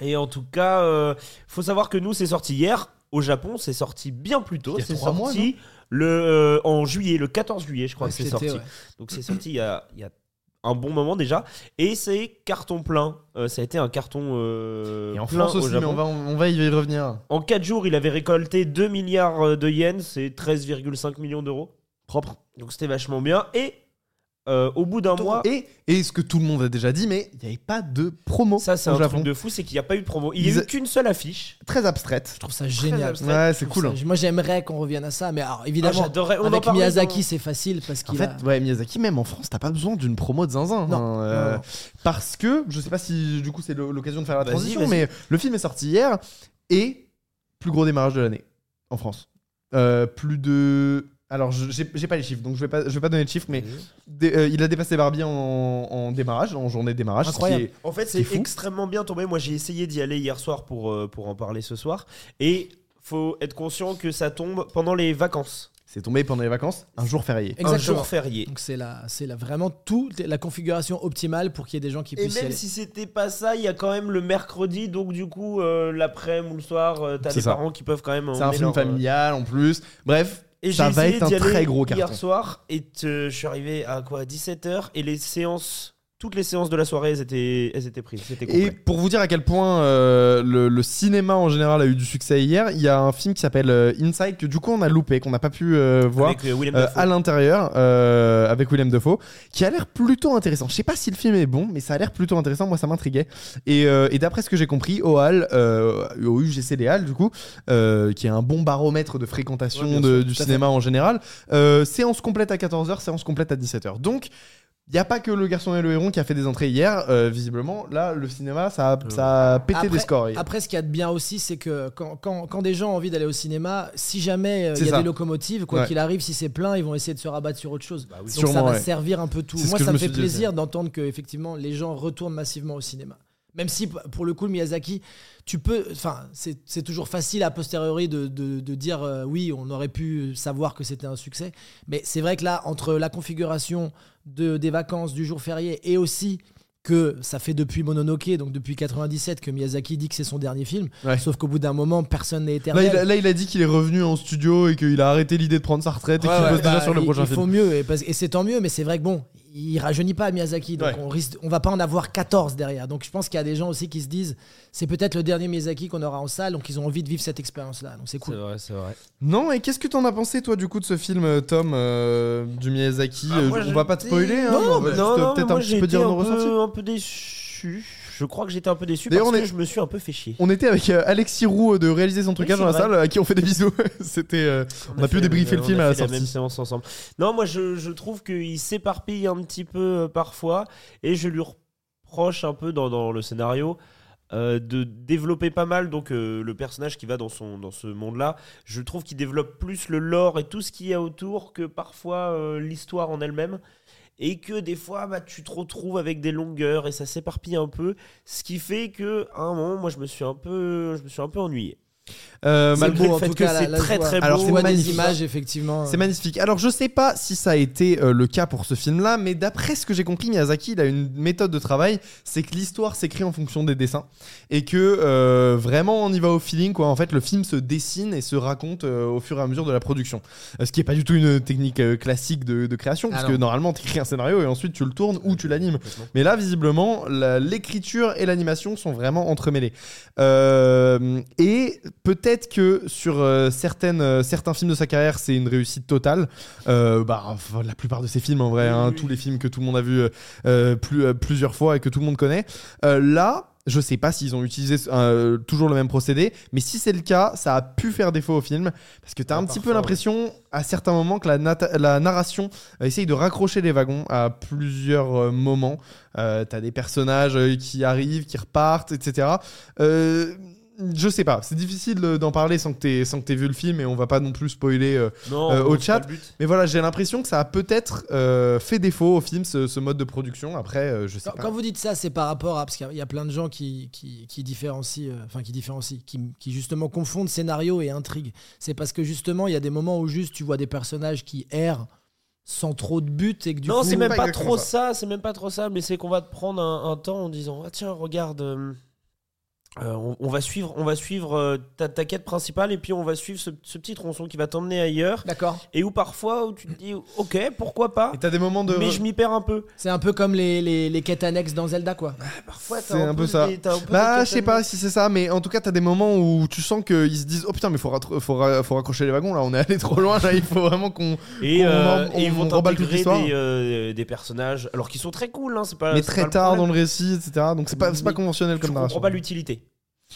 Et en tout cas, euh, faut savoir que nous, c'est sorti hier. Au Japon, c'est sorti bien plus tôt. C'est trois sorti mois, le, euh, en juillet, le 14 juillet, je crois Ouais, que c'est sorti. ouais. Donc c'est sorti il y a, il y a un bon moment déjà. Et c'est carton plein. Euh, ça a été un carton euh, Et en plein France au aussi, mais on va, on va y revenir. En 4 jours, il avait récolté 2 milliards de yens, c'est 13,5 millions d'euros. Propre. Donc c'était vachement bien. Et euh, au bout d'un mois, Et, et ce que tout le monde a déjà dit, mais il n'y avait pas de promo ça c'est un Japon. truc de fou, c'est qu'il n'y a pas eu de promo. Il n'y a eu qu'une seule affiche. Très abstraite. Je trouve ça génial. Ouais, c'est cool. hein. ça- Moi, j'aimerais qu'on revienne à ça, mais alors, Ah, évidemment, en avec parlait Miyazaki, c'est facile parce En fait, a. ouais, Miyazaki, même en France, t'as pas besoin d'une promo de zinzin. Non. hein, euh, Non. Parce que, je sais pas si du coup c'est l'occasion de faire la transition, mais le film est sorti hier et plus gros démarrage de l'année en France. Euh, plus de. Alors, je- j'ai pas les chiffres, donc je vais pas, je vais pas donner de chiffres, mais dé- euh, il a dépassé Barbie en, en démarrage, en journée de démarrage. Incroyable. est- En fait, C'est extrêmement bien tombé. Moi, j'ai essayé d'y aller hier soir pour, euh, pour en parler ce soir. Et faut être conscient que ça tombe pendant les vacances. C'est tombé pendant les vacances, un jour férié. Un Exactement. jour férié. Donc c'est la, c'est la, vraiment tout la configuration optimale pour qu'il y ait des gens qui Et puissent y même aller. si c'était pas ça, il y a quand même le mercredi, donc du coup, euh, l'après-midi ou le soir, euh, t'as des ça. parents qui peuvent quand même. C'est un film leur, familial en plus. Bref, Et ça j'ai va être un très gros hier carton. soir et te- je suis arrivé à quoi 17h et les séances, toutes les séances de la soirée, elles étaient, elles étaient prises. Et pour vous dire à quel point euh, le, le cinéma en général a eu du succès hier, il y a un film qui s'appelle euh, Inside que du coup on a loupé, qu'on n'a pas pu euh, voir. Avec euh, William euh, à l'intérieur euh, avec Willem Dafoe qui a l'air plutôt intéressant. Je sais pas si le film est bon, mais ça a l'air plutôt intéressant. Moi, ça m'intriguait. Et, euh, et d'après ce que j'ai compris, au Hall, euh, au UGC des Halles, du coup, euh, qui est un bon baromètre de fréquentation Ouais, bien de- sûr, du cinéma en général, euh, séance complète à 14h, séance complète à 17h. Donc, il n'y a pas que le garçon et le héron qui a fait des entrées hier. Euh, visiblement, là, le cinéma, ça a, ça a pété des scores. hier. après, ce qu'il y a de bien aussi, c'est que quand, quand, quand des gens ont envie d'aller au cinéma, si jamais euh, il y a ça. des locomotives, quoi Ouais. qu'il arrive, si c'est plein, ils vont essayer de se rabattre sur autre chose. Donc ça va ouais. servir un peu tout. Moi, ça me fait plaisir d'entendre que effectivement les gens retournent massivement au cinéma. Même si, pour le coup, le Miyazaki, tu peux. Enfin, c'est toujours facile a posteriori de, de, de dire euh, oui, on aurait pu savoir que c'était un succès. Mais c'est vrai que là, entre la configuration de, des vacances, du jour férié, et aussi que ça fait depuis Mononoke, donc depuis 97, que Miyazaki dit que c'est son dernier film. Ouais. Sauf qu'au bout d'un moment, personne n'est Là éternel. il, a, là, il a dit qu'il est revenu en studio et qu'il a arrêté l'idée de prendre sa retraite et qu'il ouais, bosse déjà bah, sur le il- prochain il film. faut mieux, et c'est tant mieux, mais c'est vrai que bon, il rajeunit pas Miyazaki, donc Ouais. on risque, on va pas en avoir 14 derrière. Donc je pense qu'il y a des gens aussi qui se disent, c'est peut-être le dernier Miyazaki qu'on aura en salle, donc ils ont envie de vivre cette expérience-là. Donc c'est C'est cool. vrai, c'est vrai. Non, et qu'est-ce que t'en as pensé, toi, du coup, de ce film, euh, Tom, euh, du Miyazaki? Ah, Euh, moi, On va pas te spoiler, hein, Non, on va mais juste, non, non, peut-être un petit j'ai peu été dire un nos ressentis. peu, un peu déçu. Je crois que j'étais un peu déçu D'ailleurs, parce on que je me suis un peu fait chier. On était avec euh, Alexis Roux euh, de réaliser son trucage c'est dans la salle, à qui on fait des bisous. C'était. euh, On a pu fait- débriefer le on film a à la fait sortie. même séance ensemble. Non, moi je, je trouve qu'il s'éparpille un petit peu euh, parfois et je lui reproche un peu dans, dans le scénario euh, de développer pas mal donc euh, le personnage qui va dans, son, dans ce monde-là. Je trouve qu'il développe plus le lore et tout ce qu'il y a autour que parfois euh, l'histoire en elle-même. Et que des fois, bah, tu te retrouves avec des longueurs et ça s'éparpille un peu. Ce qui fait que, un moment, moi, je me suis un peu, je me suis un peu ennuyé. Euh, en tout cas, c'est très très beau. Alors, c'est magnifique. images, effectivement. C'est magnifique. Alors je sais pas si ça a été euh, le cas pour ce film-là, mais d'après ce que j'ai compris, Miyazaki il a une méthode de travail, c'est que l'histoire s'écrit en fonction des dessins et que euh, vraiment on y va au feeling quoi. En fait, le film se dessine et se raconte euh, au fur et à mesure de la production. Ce qui est pas du tout une technique euh, classique de, de création, Ah parce non. que normalement tu écris un scénario et ensuite tu le tournes ou tu l'animes. Mais là, visiblement, l'écriture et l'animation sont vraiment entremêlées. Euh, et peut-être que sur euh, certaines, euh, certains films de sa carrière, c'est une réussite totale. Euh, bah, enfin, la plupart de ses films, en vrai, hein, tous les films que tout le monde a vus plus, plusieurs fois et que tout le monde connaît. Là, je sais pas s'ils ont utilisé euh, toujours le même procédé, mais si c'est le cas, ça a pu faire défaut au film parce que tu as un petit peu l'impression à certains moments que la, narration euh, essaye de raccrocher les wagons à plusieurs euh, moments. Euh, t'as des personnages qui arrivent, qui repartent, etc. Je sais pas, c'est difficile de- d'en parler sans que t'aies sans que t'aies vu le film et on va pas non plus spoiler. euh, Non, Euh, non, au chat, mais voilà, j'ai l'impression que ça a peut-être euh, fait défaut au film ce, ce mode de production. Après, euh, je sais Quand, pas. quand vous dites ça, c'est par rapport à parce qu'il y a- il y, a plein de gens qui, qui, qui différencient, euh, enfin qui différencient, qui, qui justement confondent scénario et intrigue. C'est parce que justement, il y a des moments où juste tu vois des personnages qui errent sans trop de but et que du non, coup, c'est même pas trop ça. ça, c'est même pas trop ça, mais c'est qu'on va te prendre un, un temps en disant ah, tiens regarde, euh, on, on va suivre, on va suivre euh, ta, ta quête principale et puis on va suivre ce, ce petit tronçon qui va t'emmener ailleurs D'accord. et où parfois où tu te dis ok pourquoi pas, Et t'as des moments de. mais je m'y perds un peu. C'est un peu comme les, les, les quêtes annexes dans Zelda, quoi. Parfois C'est un peu des- ça. t'as un peu Bah, des je sais pas si c'est ça, mais en tout cas, t'as des moments où tu sens qu'ils se disent Oh putain, mais faut, faut, ra- faut raccrocher les wagons là, on est allé trop loin là, il faut vraiment qu'on. Et, On euh, et ils on vont t'intégrer l'histoire. des, euh, des personnages, alors qu'ils sont très cool, hein, c'est pas. mais très tard problème. dans le récit, etc. Donc c'est pas, c'est pas conventionnel comme narration. pas l'utilité.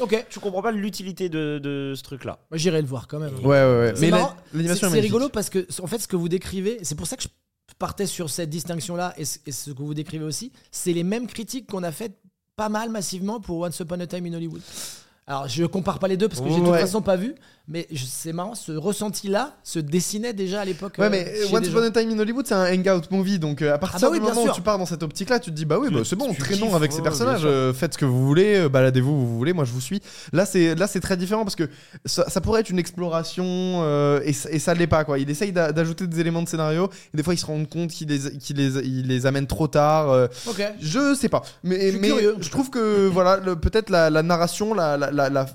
Ok. Tu comprends pas l'utilité de, de ce truc-là. Moi, J'irai le voir quand même. Ouais, ouais, ouais. C'est Mais la- marrant, l'animation C'est est c'est magnifique. rigolo parce que, en fait, ce que vous décrivez, c'est pour ça que je partais sur cette distinction-là et, ce- et ce que vous décrivez aussi, c'est les mêmes critiques qu'on a faites pas mal massivement pour Once Upon a Time in Hollywood. Alors, je compare pas les deux parce que j'ai de toute Ouais. façon pas vu, mais c'est marrant, ce ressenti-là se dessinait déjà à l'époque. Ouais, euh, mais chez Once Upon a Time in Hollywood, c'est un hangout movie. Donc, euh, à partir bah oui, du moment sûr. où tu pars dans cette optique-là, tu te dis Bah oui, bah, c'est bon, traînons avec ces personnages, euh, faites ce que vous voulez, euh, baladez-vous où vous voulez, moi je vous suis. Là, c'est là c'est très différent parce que ça, ça pourrait être une exploration euh, et, ça- ça l'est pas. quoi. Il essaye d'a- d'ajouter des éléments de scénario et des fois il se rend compte qu'il les, qu'il les, il les amène trop tard. euh, Ok. je sais pas, mais, Je mais curieux. je trouve que voilà, peut-être la, la narration, la, la,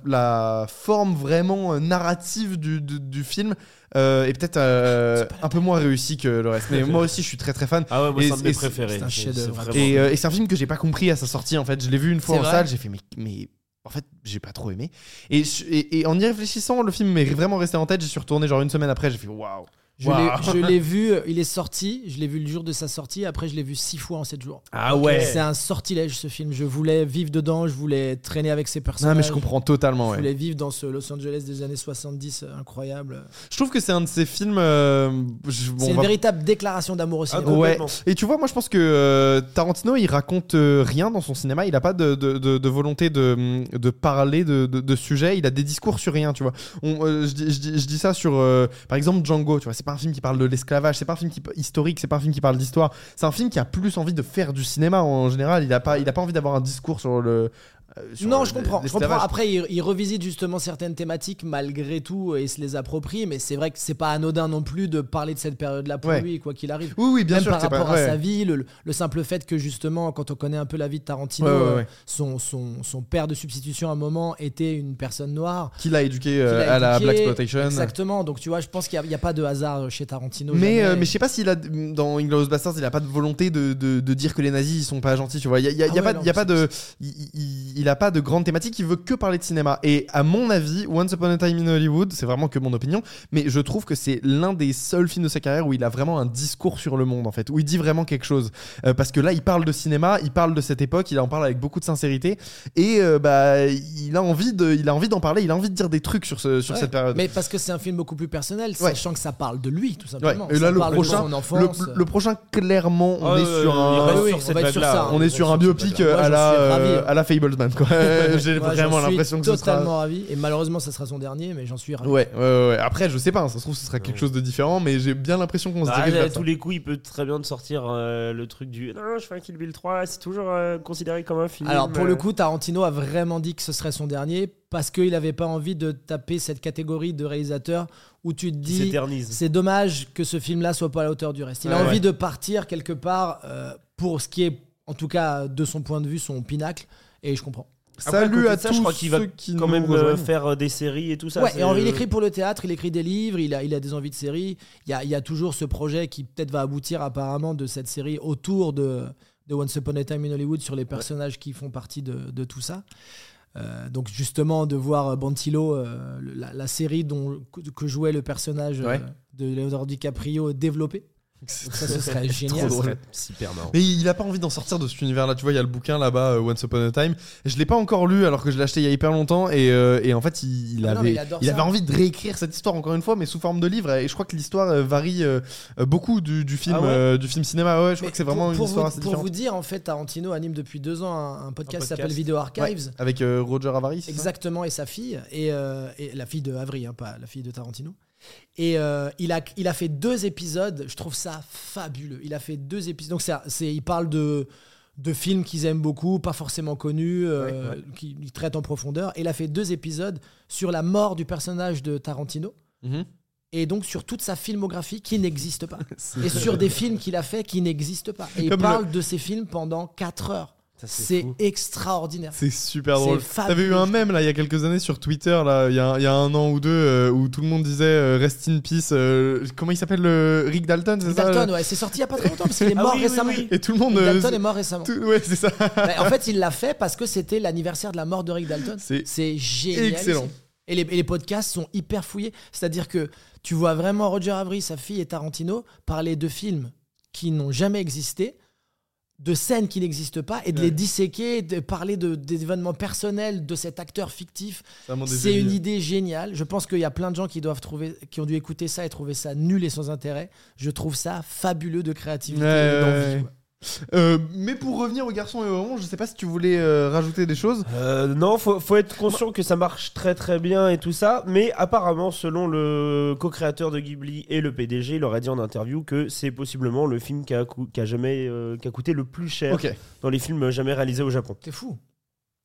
la, forme vraiment euh, narrative du, du, du film euh, est peut-être euh, un peu moins réussie que le reste. Mais moi aussi, je suis très très fan. Ah ouais, moi c'est un de mes préférés. c'est un vraiment- Et, euh, et c'est un film que j'ai pas compris à sa sortie en fait. Je l'ai vu une fois en salle, j'ai fait mais, mais en fait j'ai pas trop aimé. Et, et, et en y réfléchissant, le film m'est vraiment resté en tête. J'y suis retourné genre une semaine après, j'ai fait waouh. Je l'ai- je l'ai vu, euh, il est sorti, je l'ai vu le jour de sa sortie, après je l'ai vu six fois en sept jours. Ah ouais. C'est un sortilège ce film. Je voulais vivre dedans, je voulais traîner avec ces Non personnages. mais je comprends totalement. Je Ouais. voulais vivre dans ce Los Angeles des années 70 euh, incroyable. Je trouve que c'est un de ces films. euh, je- bon, C'est une va- véritable déclaration d'amour au Ah, cinéma. Ouais. complètement. Et tu vois, moi je pense que euh, Tarantino il raconte euh, rien dans son cinéma. Il a pas de, de, de- de volonté de, de parler de, de, de sujets. Il a des discours sur rien, tu vois. On, euh, je, dis, je, dis, je dis ça sur, euh, par exemple, Django. Tu vois, c'est pas un film qui parle de l'esclavage. C'est pas un film qui, historique. C'est pas un film qui parle d'histoire. C'est un film qui a plus envie de faire du cinéma en général. Il a il a pas envie d'avoir un discours sur le. Euh, sur Non, je comprends. Je l'esclavage. comprends. Après, il, il revisite justement certaines thématiques malgré tout et il se les approprie. Mais c'est vrai que c'est pas anodin non plus de parler de cette période-là pour Ouais. lui, quoi qu'il arrive. Oui, oui, bien Même sûr. par pas- rapport ouais. à sa vie, le, le simple fait que justement, quand on connaît un peu la vie de Tarantino, Ouais, euh. Son, son, son père de substitution à un moment était une personne noire. Qui l'a éduqué euh, à la. Black Exploitation. Exactement. Donc tu vois, je pense qu'il n'y a, pas de hasard chez Tarantino. Mais, euh, mais je sais pas s'il a dans Inglourious Basterds il a pas de volonté de, de, de dire que les nazis ils sont pas gentils tu vois il y a, y a- Ah y pas non, il y a pas c'est- de il, il- il a pas de grande thématique il veut que parler de cinéma et à mon avis Once Upon a Time in Hollywood c'est vraiment que mon opinion mais je trouve que c'est l'un des seuls films de sa carrière où il a vraiment un discours sur le monde en fait où il dit vraiment quelque chose Euh, parce que là il parle de cinéma il parle de cette époque il en parle avec beaucoup de sincérité et euh, bah il a envie de il a envie d'en parler il a envie de dire des trucs sur ce sur Ouais. cette période Mais parce que c'est un film beaucoup plus personnel, Ouais. sachant que ça parle de lui, tout Ouais. simplement. Et là Ça le parle de prochain son le, enfance. le prochain clairement on Ah, est sur un sur on est sur un biopic euh, à la, euh, hein. à la Fablesman. Quoi. Euh, J'ai Moi, vraiment j'en suis l'impression que ce sera. totalement ravi. Et malheureusement, ça sera son dernier, mais j'en suis ravi. Ouais, ouais, ouais, ouais. Après, je sais pas, hein, ça se trouve, ce sera quelque chose de différent, mais j'ai bien l'impression qu'on se Ah, dirige à vers ça. tous les coups, il peut très bien te sortir euh, le truc du non, je fais un Kill Bill 3, c'est toujours euh, considéré comme un film. Alors pour euh, le coup, Tarantino a vraiment dit que ce serait son dernier parce qu'il n'avait pas envie de taper cette catégorie de réalisateur où tu te dis s'éternise. c'est dommage que ce film-là soit pas à la hauteur du reste. Il a Ouais, envie ouais. de partir quelque part euh, pour ce qui est, en tout cas de son point de vue, son pinacle. Et je comprends. Après, à Salut à ça, tous je crois qu'il va qui quand même euh, rejoignent. faire euh, des séries et tout ça. ouais, et il écrit pour le théâtre, il écrit des livres, il a, il a des envies de séries. Il y a, il y a toujours ce projet qui peut-être va aboutir apparemment de cette série autour de, de Once Upon a Time in Hollywood sur les personnages qui font partie de, de tout ça. Euh, donc justement de voir Bantillo, euh, le- la, la série dont, que, jouait le personnage euh, de Leonardo DiCaprio développée. Ça, ce serait trop génial. drôle. Super marrant. Mais il a pas envie d'en sortir de cet univers-là. Tu vois, il y a le bouquin là-bas, euh, Once Upon a Time. Je l'ai pas encore lu alors que je l'ai acheté il y a hyper longtemps. Et, euh, et en fait, il, il Ah non, mais avait, il adore il ça. avait envie de réécrire cette histoire encore une fois, mais sous forme de livre. Et je crois que l'histoire euh, varie euh, euh, beaucoup du, du film, Ah ouais euh, du film cinéma. Ouais, je crois Mais que c'est pour- vraiment une pour histoire vous, assez Pour différente. vous dire, en fait, Tarantino anime depuis deux ans un, un podcast qui s'appelle. Video Ouais, Archives. avec euh, Roger Avary. c'est ça? Exactement, et sa fille, et, euh, et la fille de Avery, hein, pas la fille de Tarantino. Et euh, il, a, il a fait deux épisodes, je trouve ça fabuleux. Il a fait deux épisodes. Donc, c'est, c'est, il parle de, de films qu'ils aiment beaucoup, pas forcément connus, euh, qu'il traite en profondeur. Et il a fait deux épisodes sur la mort du personnage de Tarantino. Mhm. Et donc sur toute sa filmographie qui n'existe pas. et sur des films qu'il a fait qui n'existent pas. Et il parle de ces films pendant 4 heures. C'est extraordinaire. C'est super drôle. T'avais eu un mème là il y a quelques années sur Twitter là il y a, il y a un an ou deux euh, où tout le monde disait euh, Rest in peace. euh, comment il s'appelle le Rick Dalton c'est ça Dalton, ouais, c'est sorti il y a pas très longtemps parce qu'il est Ah mort oui, récemment. oui. Et tout le monde. Rick euh, Dalton est mort récemment. tout- ouais c'est ça. Ouais, en fait, il l'a fait parce que c'était l'anniversaire de la mort de Rick Dalton. C'est C'est génial. excellent. Et les, et les podcasts sont hyper fouillés. C'est-à-dire que tu vois vraiment Roger Avery, sa fille et Tarantino parler de films qui n'ont jamais existé, de scènes qui n'existent pas, et de les disséquer, de parler de, des événements personnels de cet acteur fictif. C'est une idée géniale. Je pense qu'il y a plein de gens qui doivent trouver, qui ont dû écouter ça et trouver ça nul et sans intérêt. Je trouve ça fabuleux de créativité Ouais, et d'envie. ouais. Euh, mais pour revenir aux garçons et aux ronds, je sais pas si tu voulais euh, rajouter des choses. Euh, non, faut, faut être conscient que ça marche très très bien et tout ça, mais apparemment, selon le co-créateur de Ghibli et le PDG, il aurait dit en interview que c'est possiblement le film qui a, cou- qui a jamais euh, qui a coûté le plus cher dans les films jamais réalisés au Japon. T'es fou.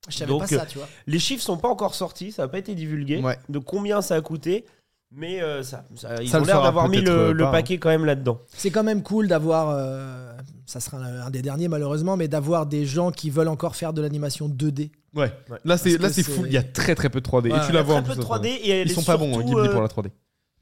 Je savais Donc, pas ça, tu vois. Les chiffres sont pas encore sortis, ça n'a pas été divulgué Ouais. de combien ça a coûté, mais euh, ça, ça- ils Ça ont l'air d'avoir mis le, euh, le pas, hein. paquet quand même là-dedans. C'est quand même cool d'avoir, euh, ça sera un des derniers malheureusement, mais d'avoir des gens qui veulent encore faire de l'animation 2D. Ouais. Ouais. Là c'est là c'est fou. Il y a très très peu de 3D. Ouais, et tu la vois en Très peu de de 3D et Ils sont pas bons surtout, Ghibli euh, pour la 3D.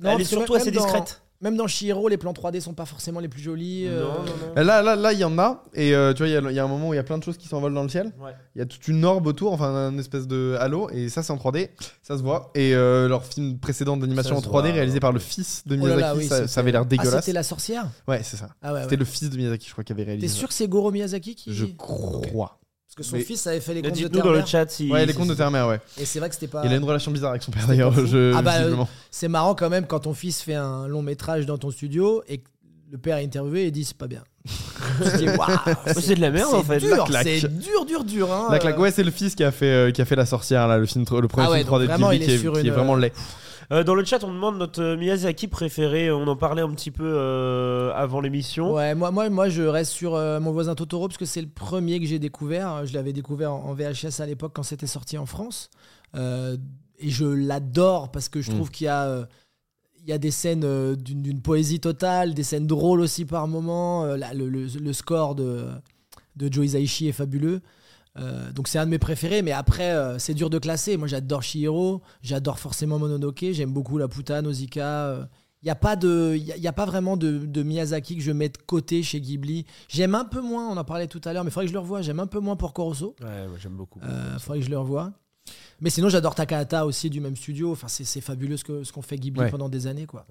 elle est surtout assez dans- discrète. Même dans Shihiro, les plans 3D sont pas forcément les plus jolis. euh, Non, non, non. Là, là, là, il y en a. Et euh, tu vois, il y a- il y, a un moment où il y a plein de choses qui s'envolent dans le ciel. Ouais. Il y a toute une orbe autour, enfin, un espèce de halo. Et ça, c'est en 3D. Ça se voit. Et euh, leur film précédent d'animation Ça en se 3D, voit, réalisé ouais. par le fils de Oh là Miyazaki, là, oui, ça, c'était- ça avait l'air Ah, dégueulasse. c'était la sorcière ouais, c'est ça. Ah ouais, C'était ouais. le fils de Miyazaki, je crois, qui avait réalisé. T'es ça. sûr que c'est Goro Miyazaki qui. Je crois. Que son Mais- fils avait fait les contes de Dites-nous dans le Terre-Mère. chat si. Ouais, les si- contes de Terre-Mère, ouais. Et c'est vrai que c'était pas. Il a une relation bizarre avec son père d'ailleurs. pas fou. je- Ah bah, visiblement. C'est marrant quand même quand ton fils fait un long métrage dans ton studio et que le père est interviewé et dit c'est pas bien. Tu te dis, waouh, C'est de la merde en fait. dur, La claque. c'est dur, dur, dur. Hein, La claque, euh. ouais, c'est le fils qui a fait, euh, qui a fait La Sorcière, là, le, film, tr- le premier Ah ouais, film 3D de vraiment, il qui est est, sur qui est une- vraiment laid. Euh, dans le chat, on demande notre euh, Miyazaki préféré. On en parlait un petit peu euh, avant l'émission. Ouais, moi, moi, moi, je reste sur euh, mon voisin Totoro parce que c'est le premier que j'ai découvert. Je l'avais découvert en, en VHS à l'époque quand c'était sorti en France. Et je l'adore parce que je Mm. trouve qu'il y a, il y a des scènes euh, d'une poésie totale, des scènes drôles aussi par moment. Euh, là, le, le- le score de, de Joe Hisaishi est fabuleux. Euh, donc c'est un de mes préférés, mais après euh, c'est dur de classer. Moi j'adore Shihiro, j'adore forcément Mononoke, j'aime beaucoup La Puta, Nausicaa. Il n'y a, pas de- y a, y a pas vraiment de, de Miyazaki que je mets de côté chez Ghibli. J'aime un peu moins, on en parlait tout à l'heure, mais il faudrait que je le revoie. J'aime un peu moins Porco Rosso. Ouais, moi j'aime beaucoup. Euh, faudrait que je le revoie. Mais sinon j'adore Takahata aussi du même studio. Enfin c'est c'est fabuleux ce que ce qu'on fait Ghibli Ouais. pendant des années quoi.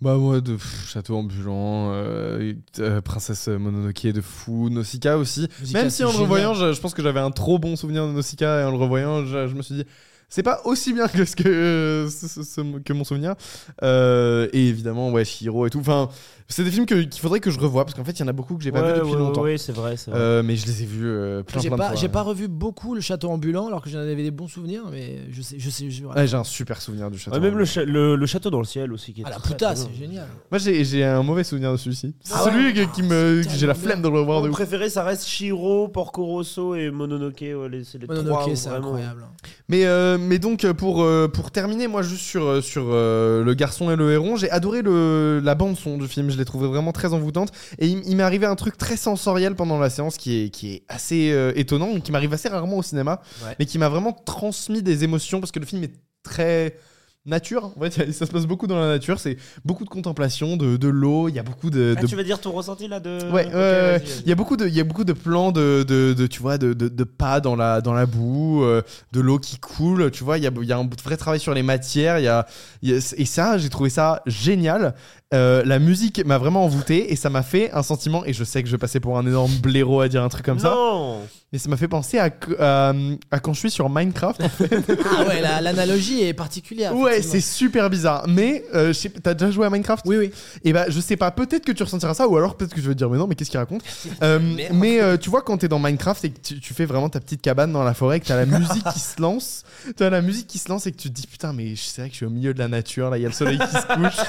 Bah moi de pff, Château ambulant, euh, euh, Princesse Mononoke de fou, Nausicaa aussi. Nausicaa, Même si en le revoyant, je, je pense que j'avais un trop bon souvenir de Nausicaa et en le revoyant, je, je me suis dit c'est pas aussi bien que ce que, euh, ce- ce- ce- que mon souvenir. Euh, et évidemment ouais Shiro et tout. Enfin C'est des films que- qu'il faudrait que je revoie parce qu'en fait, il y en a beaucoup que j'ai pas vu depuis ouais, longtemps. ouais, c'est vrai, c'est vrai. Euh, mais je les ai vus euh, plein, J'ai plein de pas, fois. j'ai pas revu beaucoup le château ambulant alors que j'en avais des bons souvenirs, mais je sais, je sais. je- Ouais, j'ai un super souvenir du château. Ouais, même le, cha- le- le château dans le ciel aussi. Qui est Ah, la très, puta, très c'est bien. génial. Moi, j'ai j'ai un mauvais souvenir de celui-ci. C'est Ah celui ouais que- qui me, Ah, que j'ai la flemme de le revoir de Mon ouf. préféré, ça reste Shiro, Porco Rosso et Mononoke. ouais, les- c'est les Mononoke, trois c'est vraiment- incroyable. Mais, euh, mais donc, euh, pour, euh, pour terminer, moi, juste sur, euh, sur euh, Le Garçon et le Héron, j'ai adoré le, la bande-son du film. Je l'ai trouvé vraiment très envoûtante. Et il, il m'est arrivé un truc très sensoriel pendant la séance qui est, qui est assez euh, étonnant, qui m'arrive assez rarement au cinéma, Ouais. mais qui m'a vraiment transmis des émotions parce que le film est très nature. En fait, ça se passe beaucoup dans la nature. C'est beaucoup de contemplation, de, de l'eau. Il y a beaucoup de, Ah, de tu vas dire ton ressenti là de. Ouais, il y a beaucoup de, il y a beaucoup de plans de, de, de, tu vois, de, de, pas dans la, dans la boue, euh, de l'eau qui coule, tu vois, il y a, il y a un vrai travail sur les matières, il y a- et ça, j'ai trouvé ça génial. Euh, la musique m'a vraiment envoûté et ça m'a fait un sentiment, et je sais que je vais passer pour un énorme blaireau à dire un truc comme ça, Non mais ça m'a fait penser à, à, à quand je suis sur Minecraft. Ah ouais, la- l'analogie est particulière. ouais, c'est super bizarre, mais euh, t'as déjà joué à Minecraft? Oui, oui. Et bah, je sais pas, peut-être que tu ressentiras ça, ou alors peut-être que je vais te dire, mais non, mais qu'est-ce qu'il raconte? Euh. Mais euh, tu vois, quand t'es dans Minecraft et que tu, tu fais vraiment ta petite cabane dans la forêt, que t'as la musique qui se lance, t'as la musique qui se lance et que tu te dis, putain, mais c'est vrai que je suis au milieu de la nature, là, il y a le soleil qui se couche,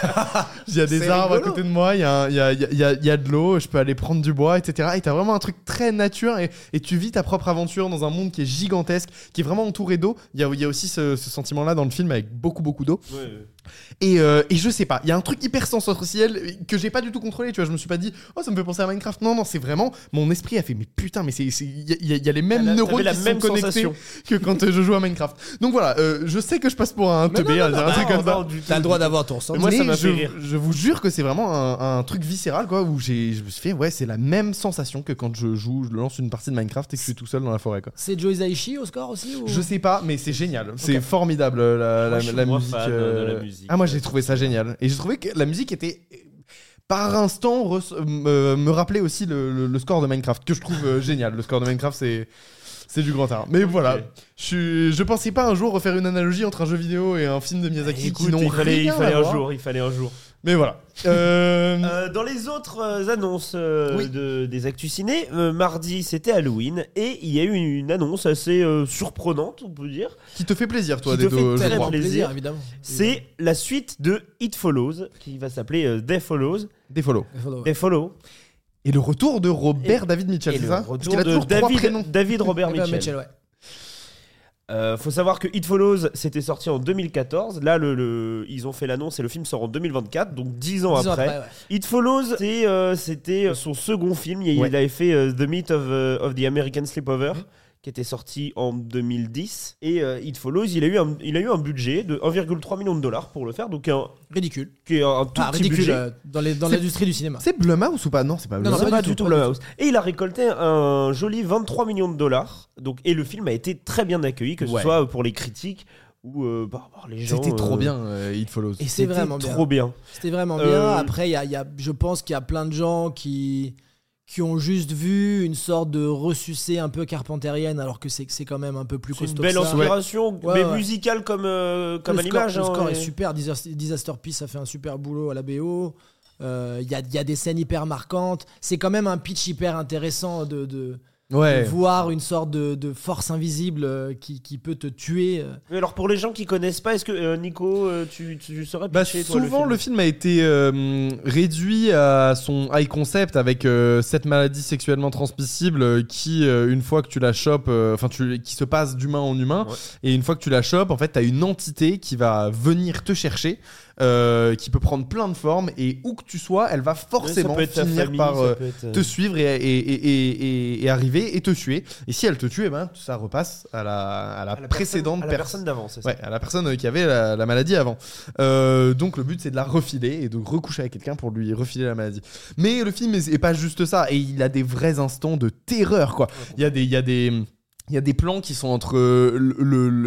des arbres rigolo. à côté de moi, il y a, y, a, il y a- il y a de l'eau, je peux aller prendre du bois, etc. Et t'as vraiment un truc très nature et, et tu vis ta propre aventure dans un monde qui est gigantesque, qui est vraiment entouré d'eau. Il y a, il y a aussi ce, ce sentiment-là dans le film avec beaucoup, beaucoup d'eau. Et, euh, et je sais pas, il y a un truc hyper sensoriel que j'ai pas du tout contrôlé, tu vois. Je me suis pas dit, oh, ça me fait penser à Minecraft. Non, non, c'est vraiment, mon esprit a fait, mais putain, mais c'est, il y, a- y y les mêmes T'avais neurones la qui même sont connectés sensation. que quand euh, je joue à Minecraft. Donc voilà, euh, je sais que je passe pour un teubé, un truc comme ça. T'as le droit d'avoir ton ressenti. moi, ça m'a je, fait rire. je vous jure que c'est vraiment un, un truc viscéral, quoi, où j'ai, je me suis fait, ouais, c'est la même sensation que quand je joue, je lance une partie de Minecraft et que je suis tout seul dans la forêt, quoi. C'est Joe Hisaishi au score aussi ou... Je sais pas, mais c'est génial. C'est formidable la, la- je la euh, de la musique. Ah, moi j'ai trouvé ça génial. Et j'ai trouvé que la musique était. Par instant, me, me rappelait aussi le, le- le score de Minecraft, que je trouve euh, génial. Le score de Minecraft, c'est. C'est du grand art. Mais voilà, je, je pensais pas un jour refaire une analogie entre un jeu vidéo et un film de Miyazaki Écoute, qui n'ont il fallait, il fallait un jour, il fallait un jour. Mais voilà. Euh, Euh, dans les autres euh, annonces euh, Oui. de, des Actus Ciné, euh, mardi c'était Halloween et il y a eu une annonce assez euh, surprenante, on peut dire. qui te fait plaisir, toi, Qui des te deux fait crois. plaisir. plaisir, évidemment. C'est la suite de It Follows qui va s'appeler euh, Death Follows. Des follow. Évidemment. Death Follow. Et le retour de Robert David Mitchell, et c'est le ça? Parce qu'il a trois David, prénoms. David Robert Robert Mitchell. Mitchell, ouais. Euh, faut savoir que It Follows c'était sorti en 2014. Là, le, le- ils ont fait l'annonce et le film sort en 2024, donc 10 ans Dix ans après. ouais. It Follows, euh, c'était son second film. Il, Ouais. il avait fait euh, The Meat of, euh, of the American Sleepover, Mhm. Qui était sorti en 2010. Et euh, It Follows, il a, eu un, il a eu un budget de 1,3 million de dollars pour le faire, donc un, Ridicule. qui est un tout Ah, petit ridicule budget. euh, dans les- dans C'est- l'industrie du cinéma. C'est Blumhouse ou pas? Non, c'est pas Non, Blumhouse. non, C'est pas pas du du tout, pas Blumhouse. Et il a récolté un joli 23 millions de dollars. Donc, et le film a été très bien accueilli, que ce Ouais. soit pour les critiques ou euh, les gens. C'était trop euh, bien, euh, It Follows. Et c'est C'était vraiment bien. trop bien. C'était vraiment Euh, bien. Après, a, y a- je pense qu'il y a plein de gens qui, qui ont juste vu une sorte de ressucée un peu carpentérienne, alors que c'est c'est quand même un peu plus C'est une costaud. belle que ça. inspiration, Ouais, mais ouais. musicale comme, euh, comme le à score, l'image. le hein, score est super. Disaster, Peace a fait un super boulot à la BO. Euh, Il y, a, y a des scènes hyper marquantes. C'est quand même un pitch hyper intéressant de, de- Ouais. voir une sorte de, de force invisible euh, qui, qui peut te tuer. euh. Mais alors pour les gens qui connaissent pas, est-ce que euh, Nico, euh, tu, tu saurais Bah, pitcher, toi, souvent, le le film, a été euh, réduit à son high concept avec euh, cette maladie sexuellement transmissible euh, qui, euh, une fois que tu la chopes, euh, enfin, tu qui se passe d'humain en humain, Ouais. et une fois que tu la chopes, en fait, t'as une entité qui va venir te chercher, euh, qui peut prendre plein de formes, et où que tu sois, elle va forcément finir famille, par euh, être, euh, te suivre et, et, et, et- et arriver et te tuer. Et si elle te tue, eh ben, ça repasse à la, à la, à la précédente personne, à la personne. d'avant, c'est ça. Ouais, à la personne qui avait la, la maladie avant. Euh, donc le but c'est de la refiler et de recoucher avec quelqu'un pour lui refiler la maladie. Mais le film est, est pas juste ça et il a des vrais instants de terreur quoi. Il y a des il y a des il y a des plans qui sont entre euh,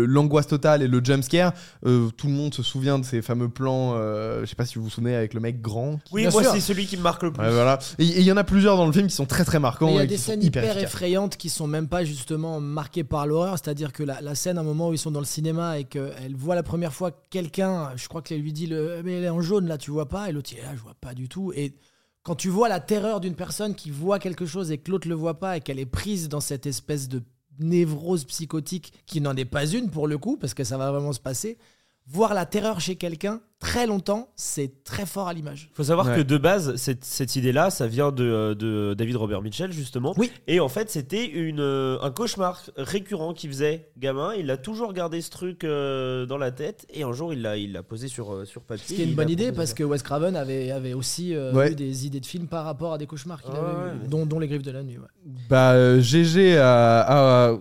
l'angoisse totale et le jumpscare. Euh, tout le monde se souvient de ces fameux plans. euh, je sais pas si vous vous souvenez avec le mec grand. qui- Oui, Bien moi sûr. c'est celui qui me marque le plus. Ouais, voilà. Et il y en a plusieurs dans le film qui sont très très marquants. Il y a et des scènes hyper effrayantes qui sont même pas justement marquées par l'horreur. C'est-à-dire que la, la scène, à un moment où ils sont dans le cinéma et qu'elle voit la première fois quelqu'un, je crois qu'elle lui dit le, mais elle est en jaune là, tu vois pas? Et l'autre il est là, je vois pas du tout. Et quand tu vois la terreur d'une personne qui voit quelque chose et que l'autre le voit pas et qu'elle est prise dans cette espèce de névrose psychotique qui n'en est pas une pour le coup, parce que ça va vraiment se passer, voir la terreur chez quelqu'un très longtemps, c'est très fort à l'image. faut savoir Ouais. que de base, cette, cette idée-là, ça vient de, de David Robert Mitchell, justement. Oui. Et en fait, c'était une, euh, un cauchemar récurrent qu'il faisait gamin. Il a toujours gardé ce truc euh, dans la tête. Et un jour, il l'a il l'a posé sur, euh, sur papier. Ce qui est une il bonne a idée proposé parce que Wes Craven avait, avait aussi euh, Ouais. eu des idées de films par rapport à des cauchemars qu'il Ouais, avait ouais, dont, dont Les Griffes de la Nuit. ouais. Bah, euh, GG à, à- à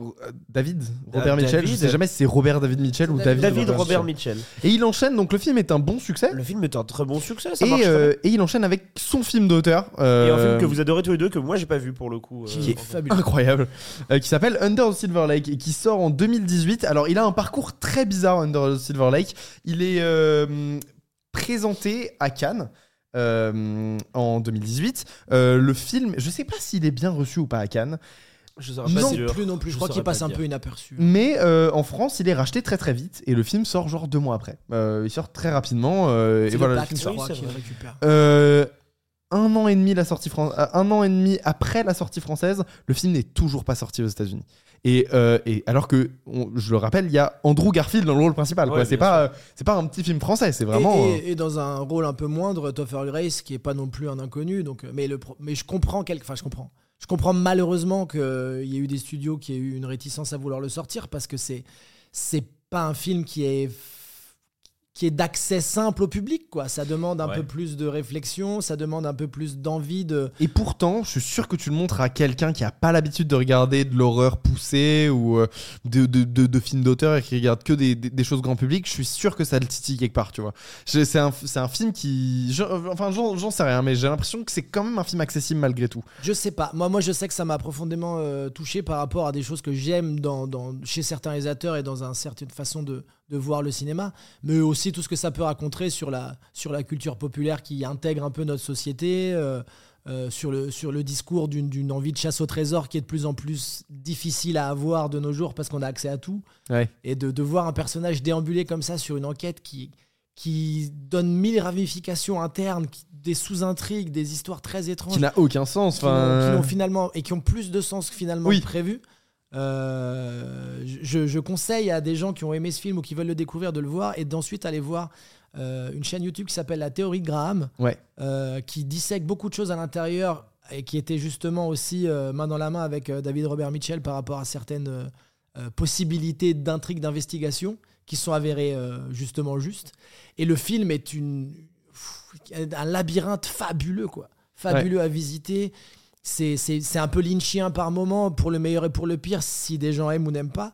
David, Robert Da- Mitchell. Je David. sais jamais si c'est Robert David Mitchell ou David David, David Robert Robert Mitchell. Mitchell. Et il enchaîne, donc le film est un bon succès. Le film est un très bon succès. Ça Et, marche très euh, bien. et il enchaîne avec son film d'auteur. euh, Et un film que vous adorez tous les deux, que moi j'ai pas vu pour le coup. euh, Qui est franchement. fabuleux. incroyable, euh, qui s'appelle Under the Silver Lake et qui sort en 2018. Alors, il a un parcours très bizarre, Under the Silver Lake. Il est euh, présenté à Cannes. euh, en 2018, Euh, le film, je sais pas s'il est bien reçu ou pas à Cannes, Je saurais pas Non plus non plus. Je, je crois saurais qu'il passe pas un dire. peu inaperçu. mais euh, en France, il est racheté très très vite et le film sort genre deux mois après. Euh, il sort très rapidement euh, et C'est voilà. le film sort. récupère. Euh, un an et demi la sortie fran- euh, un an et demi après la sortie française, le film n'est toujours pas sorti aux États-Unis. Et, euh, et alors que, on- je le rappelle, il y a Andrew Garfield dans le rôle principal. quoi. Ouais, c'est bien pas, euh, c'est pas un petit film français, c'est vraiment. et, euh, et- et dans un rôle un peu moindre, Topher Grace, qui est pas non plus un inconnu. Donc, euh, mais, le, pro- mais je comprends quelque, enfin je comprends. Je comprends malheureusement qu'il y ait eu des studios qui aient eu une réticence à vouloir le sortir parce que c'est c'est pas un film qui est qui est d'accès simple au public quoi. Ça demande un Ouais. peu plus de réflexion, ça demande un peu plus d'envie de. Et pourtant, je suis sûr que tu le montres à quelqu'un qui a pas l'habitude de regarder de l'horreur poussée ou euh, de, de, de- de films d'auteur et qui regarde que des, des- des choses grand public. Je suis sûr que ça le titille quelque part, tu vois. C'est un, c'est un film qui. je- enfin, j'en j'en sais rien, mais j'ai l'impression que c'est quand même un film accessible malgré tout. Je sais pas. Moi, moi, je sais que ça m'a profondément euh, touché par rapport à des choses que j'aime dans, dans- chez certains réalisateurs et dans une certaine façon de, de voir le cinéma, mais aussi tout ce que ça peut raconter sur la, sur la culture populaire qui intègre un peu notre société, euh, euh, sur, le, sur le discours d'une envie de chasse au trésor qui est de plus en plus difficile à avoir de nos jours parce qu'on a accès à tout. Ouais. Et de, de voir un personnage déambuler comme ça sur une enquête qui, qui donne mille ramifications internes, qui- des sous-intrigues, des histoires très étranges Qui n'a aucun sens. qui Enfin, qui n'ont finalement et qui ont plus de sens que finalement Oui. prévu. Euh, je, je conseille à des gens qui ont aimé ce film ou qui veulent le découvrir de le voir et d'ensuite aller voir euh, une chaîne YouTube qui s'appelle La Théorie de Graham, Ouais. euh, qui dissèque beaucoup de choses à l'intérieur et qui était justement aussi main dans la main avec David Robert Mitchell par rapport à certaines possibilités d'intrigues d'investigation qui sont avérées justement justes. Et le film est une, un labyrinthe fabuleux, quoi. Fabuleux à visiter. C'est, un peu lynchien par moment, pour le meilleur et pour le pire, si des gens aiment ou n'aiment pas.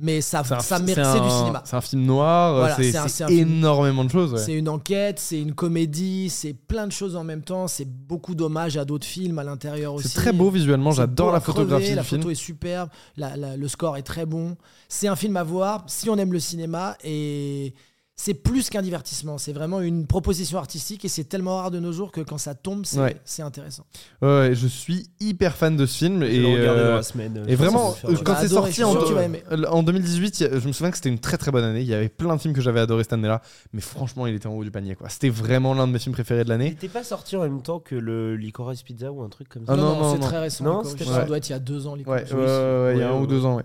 Mais ça, ça c'est du cinéma. C'est un film noir, Voilà, c'est énormément de choses. ouais. C'est une enquête, c'est une comédie, c'est plein de choses en même temps. C'est beaucoup d'hommages à d'autres films à l'intérieur aussi. C'est très beau visuellement, j'adore la à crever, photographie La du film. photo est superbe, la- la- le score est très bon. C'est un film à voir si on aime le cinéma et c'est plus qu'un divertissement. C'est vraiment une proposition artistique et c'est tellement rare de nos jours que quand ça tombe, c'est Ouais. intéressant. Ouais, je suis hyper fan de ce film Je et euh, dans la semaine. Et vraiment, euh, quand c'est sorti en, suis sûr que tu vas aimer. en 2018, il y a- je me souviens que c'était une très très bonne année. Il y avait plein de films que j'avais adoré cette année-là, mais franchement, il était en haut du panier. quoi. C'était vraiment l'un de mes films préférés de Il l'année. était pas sorti en même temps que le Licorice Pizza ou un truc comme ça Ah non, non, c'est très récent. Non, ça doit être il y a deux ans. Licorice. ouais, il y a un ou deux ans, ouais.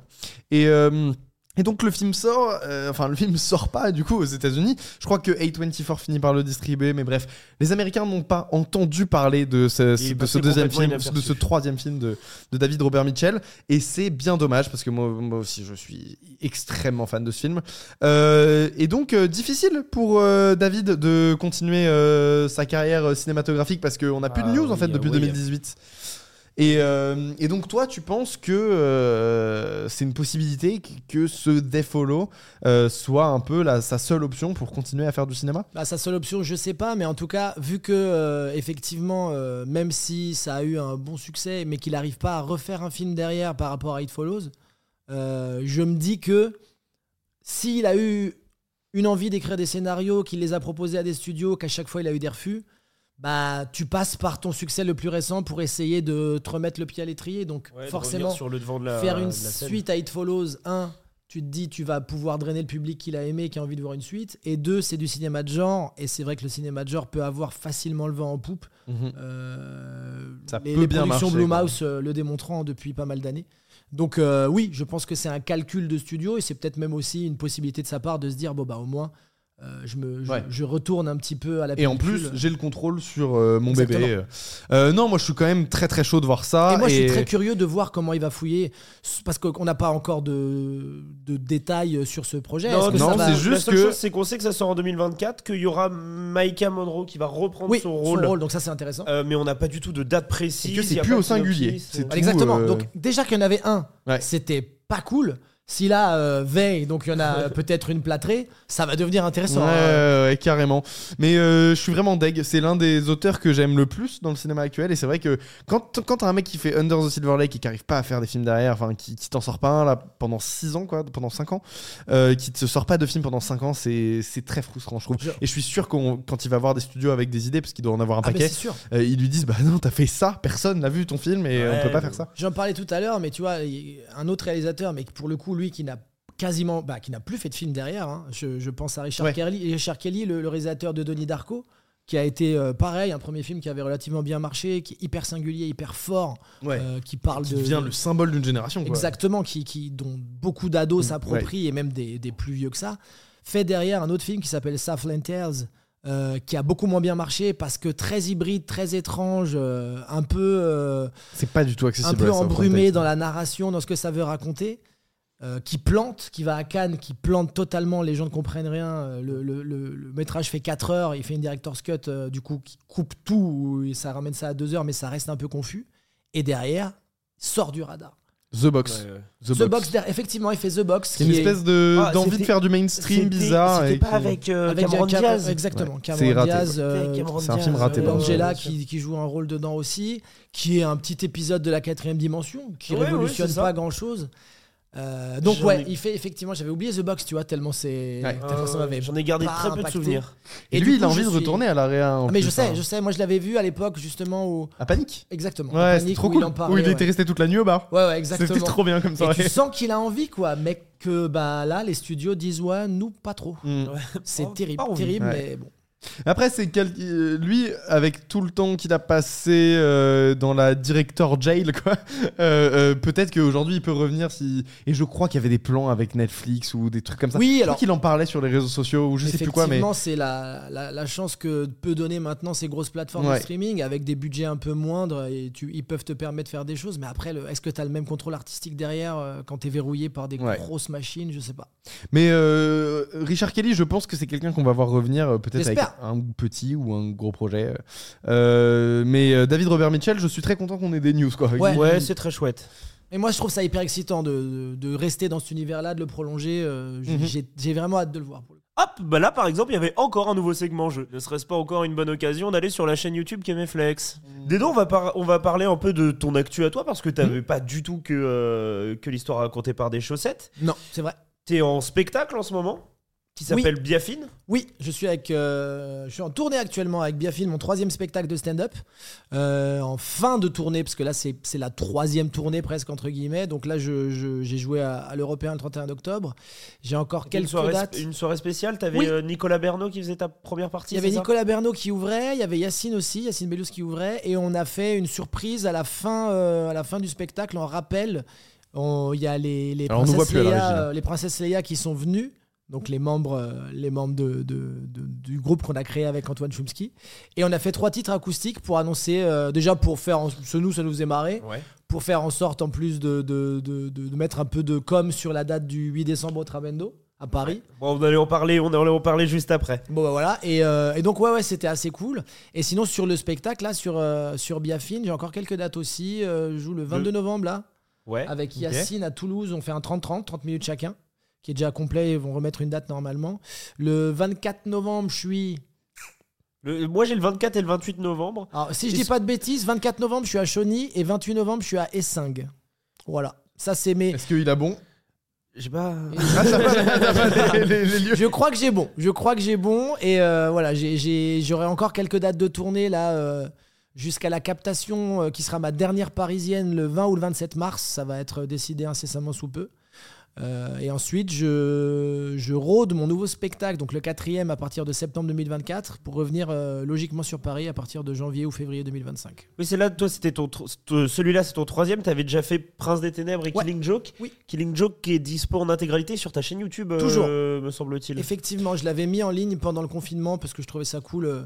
Et, euh, et donc le film sort, euh, enfin le film sort pas du coup aux États-Unis. Je crois que A24 finit par le distribuer, mais bref, les Américains n'ont pas entendu parler de ce, de deuxième film, inaperçu. de ce troisième film de, de David Robert Mitchell, et c'est bien dommage parce que moi, moi aussi je suis extrêmement fan de ce film. Euh, et donc euh, difficile pour euh, David de continuer euh, sa carrière cinématographique parce qu'on n'a plus de Ah news en fait depuis oui. 2018. Et, euh, et donc toi, tu penses que euh, c'est une possibilité que- ce Death Follow euh, soit un peu sa seule option pour continuer à faire du cinéma? Bah, sa seule option, je sais pas, mais en tout cas, vu que euh, effectivement, même si ça a eu un bon succès, mais qu'il n'arrive pas à refaire un film derrière par rapport à It Follows, je me dis que s'il a eu une envie d'écrire des scénarios, qu'il les a proposés à des studios, qu'à chaque fois il a eu des refus, bah tu passes par ton succès le plus récent pour essayer de te remettre le pied à l'étrier. Donc Ouais, forcément, revenir sur le devant de la, faire de une la scène. suite à It Follows 1, tu te dis tu vas pouvoir drainer le public qu'il a aimé, qui a envie de voir une suite. Et deux, c'est du cinéma de genre. Et c'est vrai que le cinéma de genre peut avoir facilement le vent en poupe. Euh, Ça les, peut les bien productions marcher, Blumhouse euh, le démontrant depuis pas mal d'années. Donc euh, oui, je pense que c'est un calcul de studio et c'est peut-être même aussi une possibilité de sa part de se dire bon bah au moins euh, je me je, Ouais. je retourne un petit peu à la Et en plus, j'ai le contrôle sur euh, mon Exactement. bébé. Euh, non, moi je suis quand même très très chaud de voir ça. Et moi, je suis très curieux de voir comment il va fouiller, parce qu'on n'a pas encore de, de détails sur ce projet. Non, va- c'est juste La seule que- chose, c'est qu'on sait que ça sort en 2024, qu'il y aura Maïka Monroe qui va reprendre oui, son rôle. donc ça c'est intéressant. Euh, mais on n'a pas du tout de date précise. Et que c'est plus au singulier. euh, tout. Exactement. euh, Donc déjà qu'il y en avait un, Ouais. c'était pas cool. Si là, euh, veille, donc il y en a peut-être une plâtrée, ça va devenir intéressant. Ouais, hein. ouais, carrément. Mais euh, je suis vraiment deg. C'est l'un des auteurs que j'aime le plus dans le cinéma actuel. Et c'est vrai que quand, quand t'as un mec qui fait Under the Silver Lake et qui arrive pas à faire des films derrière, enfin qui, qui t'en sort pas un là pendant 6 ans, quoi, pendant 5 ans, euh, qui te sort pas de film pendant 5 ans, c'est très frustrant, je trouve. Et je suis sûr qu'on quand il va voir des studios avec des idées, parce qu'il doit en avoir un Ah, paquet, sûr. euh, ils lui disent Bah non, t'as fait ça, personne n'a vu ton film et Ouais, on peut pas faire ça. J'en parlais tout à l'heure, mais tu vois, un autre réalisateur, mais pour le coup, lui qui n'a quasiment, bah, qui n'a plus fait de film derrière. hein. Je, je pense à Richard Ouais. Kelly, Richard Kelly, le, le réalisateur de Donnie Darko, qui a été euh, pareil, un premier film qui avait relativement bien marché, qui est hyper singulier, hyper fort, Ouais. euh, qui parle Qui de devient le symbole d'une génération. Quoi. exactement, qui, qui dont beaucoup d'ados Mm, s'approprient et même des, des plus vieux que ça. Fait derrière un autre film qui s'appelle Southland Tales. euh, qui a beaucoup moins bien marché parce que très hybride, très étrange, un peu C'est pas du tout un accessible. peu ça, au embrumé dans la narration, dans ce que ça veut raconter, euh, qui plante, qui va à Cannes, qui plante totalement, les gens ne comprennent rien. euh, Le, le- le- le métrage fait 4 heures, il fait une director's cut, euh, du coup, qui coupe tout, et ça ramène ça à 2 heures, mais ça reste un peu confus. Et derrière, sort du radar. The Box. Ouais, ouais. The, The, Box. Effectivement, il fait The Box. C'est une qui est- espèce de Ah, d'envie de faire du mainstream bizarre. C'était pas qui- avec, euh, avec Cameron Cam- Diaz. Exactement, Ouais. Cameron C'est raté, Diaz. euh, c'est un film raté, euh. Angela qui, qui joue un rôle dedans aussi, qui est un petit épisode de la quatrième dimension, qui révolutionne pas grand chose. donc J'en ouais, ai- il fait effectivement, j'avais oublié The Box, tu vois, tellement c'est, Ouais. tellement ça Euh, m'avait. J'en ai gardé pas très peu de impacté. souvenirs. Et, du lui, il coup, a envie de suis- retourner à en Ah, mais je plus, sais, hein. je sais, moi je l'avais vu à l'époque justement au À Panique exactement. Ouais, c'était Panique, trop où cool. il en Où parlait, il était ouais. resté toute la nuit au bar. Ouais, ouais, exactement. C'était trop bien comme ça. Et tu ouais. sens qu'il a envie quoi, mais que bah là les studios disent ouais, nous pas trop. Mm. C'est terrible, pas envie. terrible, Ouais. mais bon. Après, c'est quel... euh, lui, avec tout le temps qu'il a passé euh, dans la director jail, quoi. euh, euh, Peut-être qu'aujourd'hui, il peut revenir si. Et je crois qu'il y avait des plans avec Netflix ou des trucs comme ça. Oui, Je crois alors qu'il en parlait sur les réseaux sociaux ou je sais plus quoi, mais. Effectivement, c'est la, la, la chance que peut donner maintenant ces grosses plateformes Ouais. de streaming avec des budgets un peu moindres et tu, ils peuvent te permettre de faire des choses. Mais après, est-ce que tu as le même contrôle artistique derrière quand tu es verrouillé par des Ouais. grosses machines? Je sais pas. Mais Richard Kelly, je pense que c'est quelqu'un qu'on va voir revenir peut-être avec. Un petit ou un gros projet. Euh, mais euh, David Robert Mitchell, je suis très content qu'on ait des news, quoi. Ouais. Ouais, c'est très chouette. Et moi, je trouve ça hyper excitant de, de, de rester dans cet univers-là, de le prolonger. euh, j'ai- Mhm. j'ai- vraiment hâte de le voir. pour le coup. Hop, bah là par exemple, il y avait encore un nouveau segment jeu. Ne serait-ce pas encore une bonne occasion d'aller sur la chaîne YouTube Keméflex Dédon, on va, par- on va parler un peu de ton actu à toi parce que t'avais pas du tout que, euh, que l'histoire racontée par des chaussettes. Non, c'est vrai. T'es en spectacle en ce moment? Qui s'appelle Biafine. Oui, je suis avec, euh, je suis en tournée actuellement avec Biafilm, mon troisième spectacle de stand-up, euh, en fin de tournée parce que là c'est c'est la troisième tournée presque entre guillemets. Donc là je- je- j'ai joué à, à l'Européen le 31 octobre. J'ai encore Une quelques soirée, dates. une soirée spéciale, t'avais Oui. euh, Nicolas Bernot qui faisait ta première partie. Il y avait Nicolas Bernot qui ouvrait, il y avait Yacine aussi, Yacine Bellous qui ouvrait, et on a fait une surprise à la fin, euh, à la fin du spectacle en rappel. On- Il y a les, les, princesses euh, les princesses Leia qui sont venues, donc les membres, euh, les membres de, de- de- du groupe qu'on a créé avec Antoine Chomsky. Et on a fait trois titres acoustiques pour annoncer, euh, déjà pour faire, en- ce nous ça nous faisait marrer, Ouais. pour faire en sorte en plus de, de, mettre un peu de com sur la date du 8 décembre au Trabendo à Paris. Bon, on allait en parler, on allait en parler juste après. Bon bah voilà et, euh, et donc ouais ouais c'était assez cool et sinon sur le spectacle là sur euh, sur Biafine j'ai encore quelques dates aussi je joue le 22 novembre là Ouais. avec. Yacine à Toulouse on fait un 30-30 30 minutes chacun qui est déjà complet ils vont remettre une date normalement le 24 novembre je suis Le- moi j'ai le 24 et le 28 novembre. alors si je Et dis pas de bêtises 24 novembre je suis à Chauny et 28 novembre je suis à Essingue voilà ça c'est mes Est-ce qu'il a bon J'ai pas. Ah, t'as pas les, les- les lieux Je crois que j'ai bon. Je crois que j'ai bon. Et euh, voilà, j'ai- j'ai- j'aurai encore quelques dates de tournée là euh, jusqu'à la captation euh, qui sera ma dernière parisienne le 20 ou le 27 mars. Ça va être décidé incessamment sous peu. Euh, et ensuite, je, je rôde mon nouveau spectacle, donc le quatrième à partir de septembre 2024, pour revenir euh, logiquement sur Paris à partir de janvier ou février 2025. Oui, c'est là, toi, c'était ton, tro- t- celui-là, c'est ton troisième. T'avais déjà fait Prince des Ténèbres et Ouais. Killing Joke. Oui. Killing Joke qui est dispo en intégralité sur ta chaîne YouTube, euh, me semble-t-il. Effectivement, je l'avais mis en ligne pendant le confinement parce que je trouvais ça cool euh,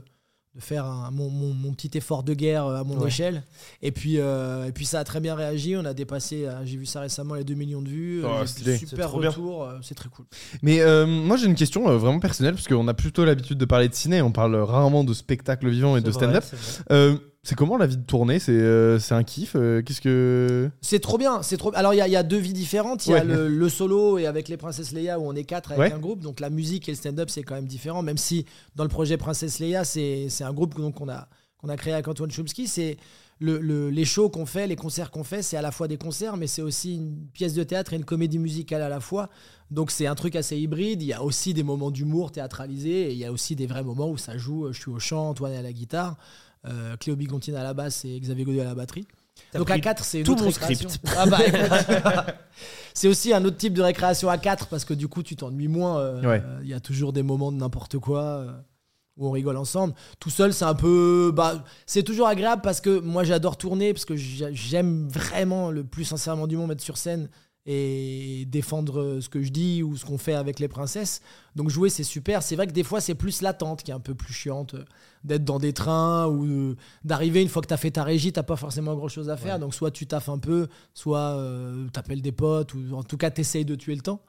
de faire un- mon, mon- mon petit effort de guerre euh, à mon Ouais. échelle. Et puis, euh, et puis ça a très bien réagi. On a dépassé, euh, j'ai vu ça récemment, les 2 millions de vues. Oh, super retour. C'est très cool. Mais euh, moi j'ai une question euh, vraiment personnelle parce qu'on a plutôt l'habitude de parler de ciné, on parle rarement de spectacle vivant et de stand-up. C'est. Euh, comment la vie de tournée C'est euh, un kiff euh, Qu'est-ce que C'est trop bien. C'est trop. Alors il y, y a deux vies différentes. Il y a le, le solo et avec les Princesses Leia où on est quatre avec Ouais. un groupe. Donc la musique et le stand-up c'est quand même différent. Même si dans le projet Princesse Leia c'est un groupe qu'on a qu'on a créé avec Antoine Chomsky. C'est le, le- les shows qu'on fait, les concerts qu'on fait, c'est à la fois des concerts, mais c'est aussi une pièce de théâtre et une comédie musicale à la fois. Donc c'est un truc assez hybride. Il y a aussi des moments d'humour théâtralisés et il y a aussi des vrais moments où ça joue. Je suis au chant, Antoine est à la guitare, euh, Cléo Bigontine à la basse et Xavier Godet à la batterie. Donc à pris 4, c'est une tout autre mon récréation. script. Ah bah, c'est aussi un autre type de récréation à 4 parce que du coup, tu t'ennuies moins. euh, Ouais. euh, Il y a toujours des moments de n'importe quoi euh, où on rigole ensemble. Tout seul, c'est un peu. Bah, c'est toujours agréable parce que moi, j'adore tourner parce que j'a- j'aime vraiment le plus sincèrement du monde être sur scène et défendre ce que je dis ou ce qu'on fait avec les princesses. Donc jouer, c'est super. C'est vrai que des fois, c'est plus l'attente qui est un peu plus chiante. euh, D'être dans des trains ou euh, d'arriver une fois que tu as fait ta régie, t'as pas forcément grand chose à faire. Donc soit tu taffes un peu, soit euh, t'appelles des potes ou en tout cas t'essayes de tuer le temps.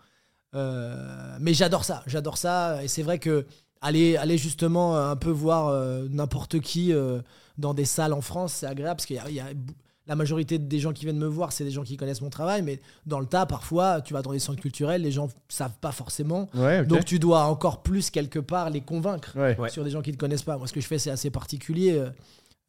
Euh, mais j'adore ça, j'adore ça. Et c'est vrai que aller, aller justement un peu voir euh, n'importe qui dans des salles en France, c'est agréable parce qu'il y a, y la majorité des gens qui viennent me voir, c'est des gens qui connaissent mon travail. Mais dans le tas, parfois, tu vas dans des centres culturels, les gens savent pas forcément. Ouais. Donc tu dois encore plus quelque part les convaincre Ouais. Sur des gens qui ne te connaissent pas. Moi, ce que je fais, c'est assez particulier. Euh,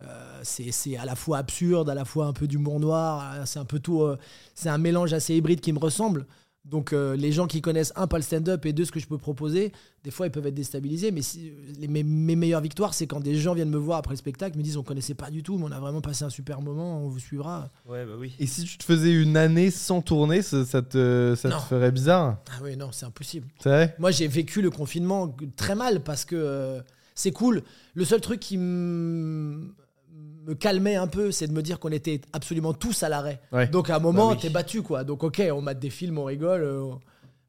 euh, c'est c'est à la fois absurde, à la fois un peu d'humour noir. euh, C'est un peu tout. euh, c'est un mélange assez hybride qui me ressemble. Donc, euh, les gens qui connaissent un, pas le stand-up et deux, ce que je peux proposer, des fois, ils peuvent être déstabilisés. Mais si- les- mes, mes meilleures victoires, c'est quand des gens viennent me voir après le spectacle, me disent on connaissait pas du tout, mais on a vraiment passé un super moment, on vous suivra. Ouais, bah oui. Et si tu te faisais une année sans tourner, ça, ça te, ça te Non. ferait bizarre? Ah oui, non, c'est impossible. C'est vrai? Moi, j'ai vécu le confinement très mal parce que euh, c'est cool. Le seul truc qui m- me calmait un peu, c'est de me dire qu'on était absolument tous à l'arrêt. Ouais. Donc à un moment, Bah oui. t'es battu, quoi. Donc ok, on mate des films, on rigole. euh,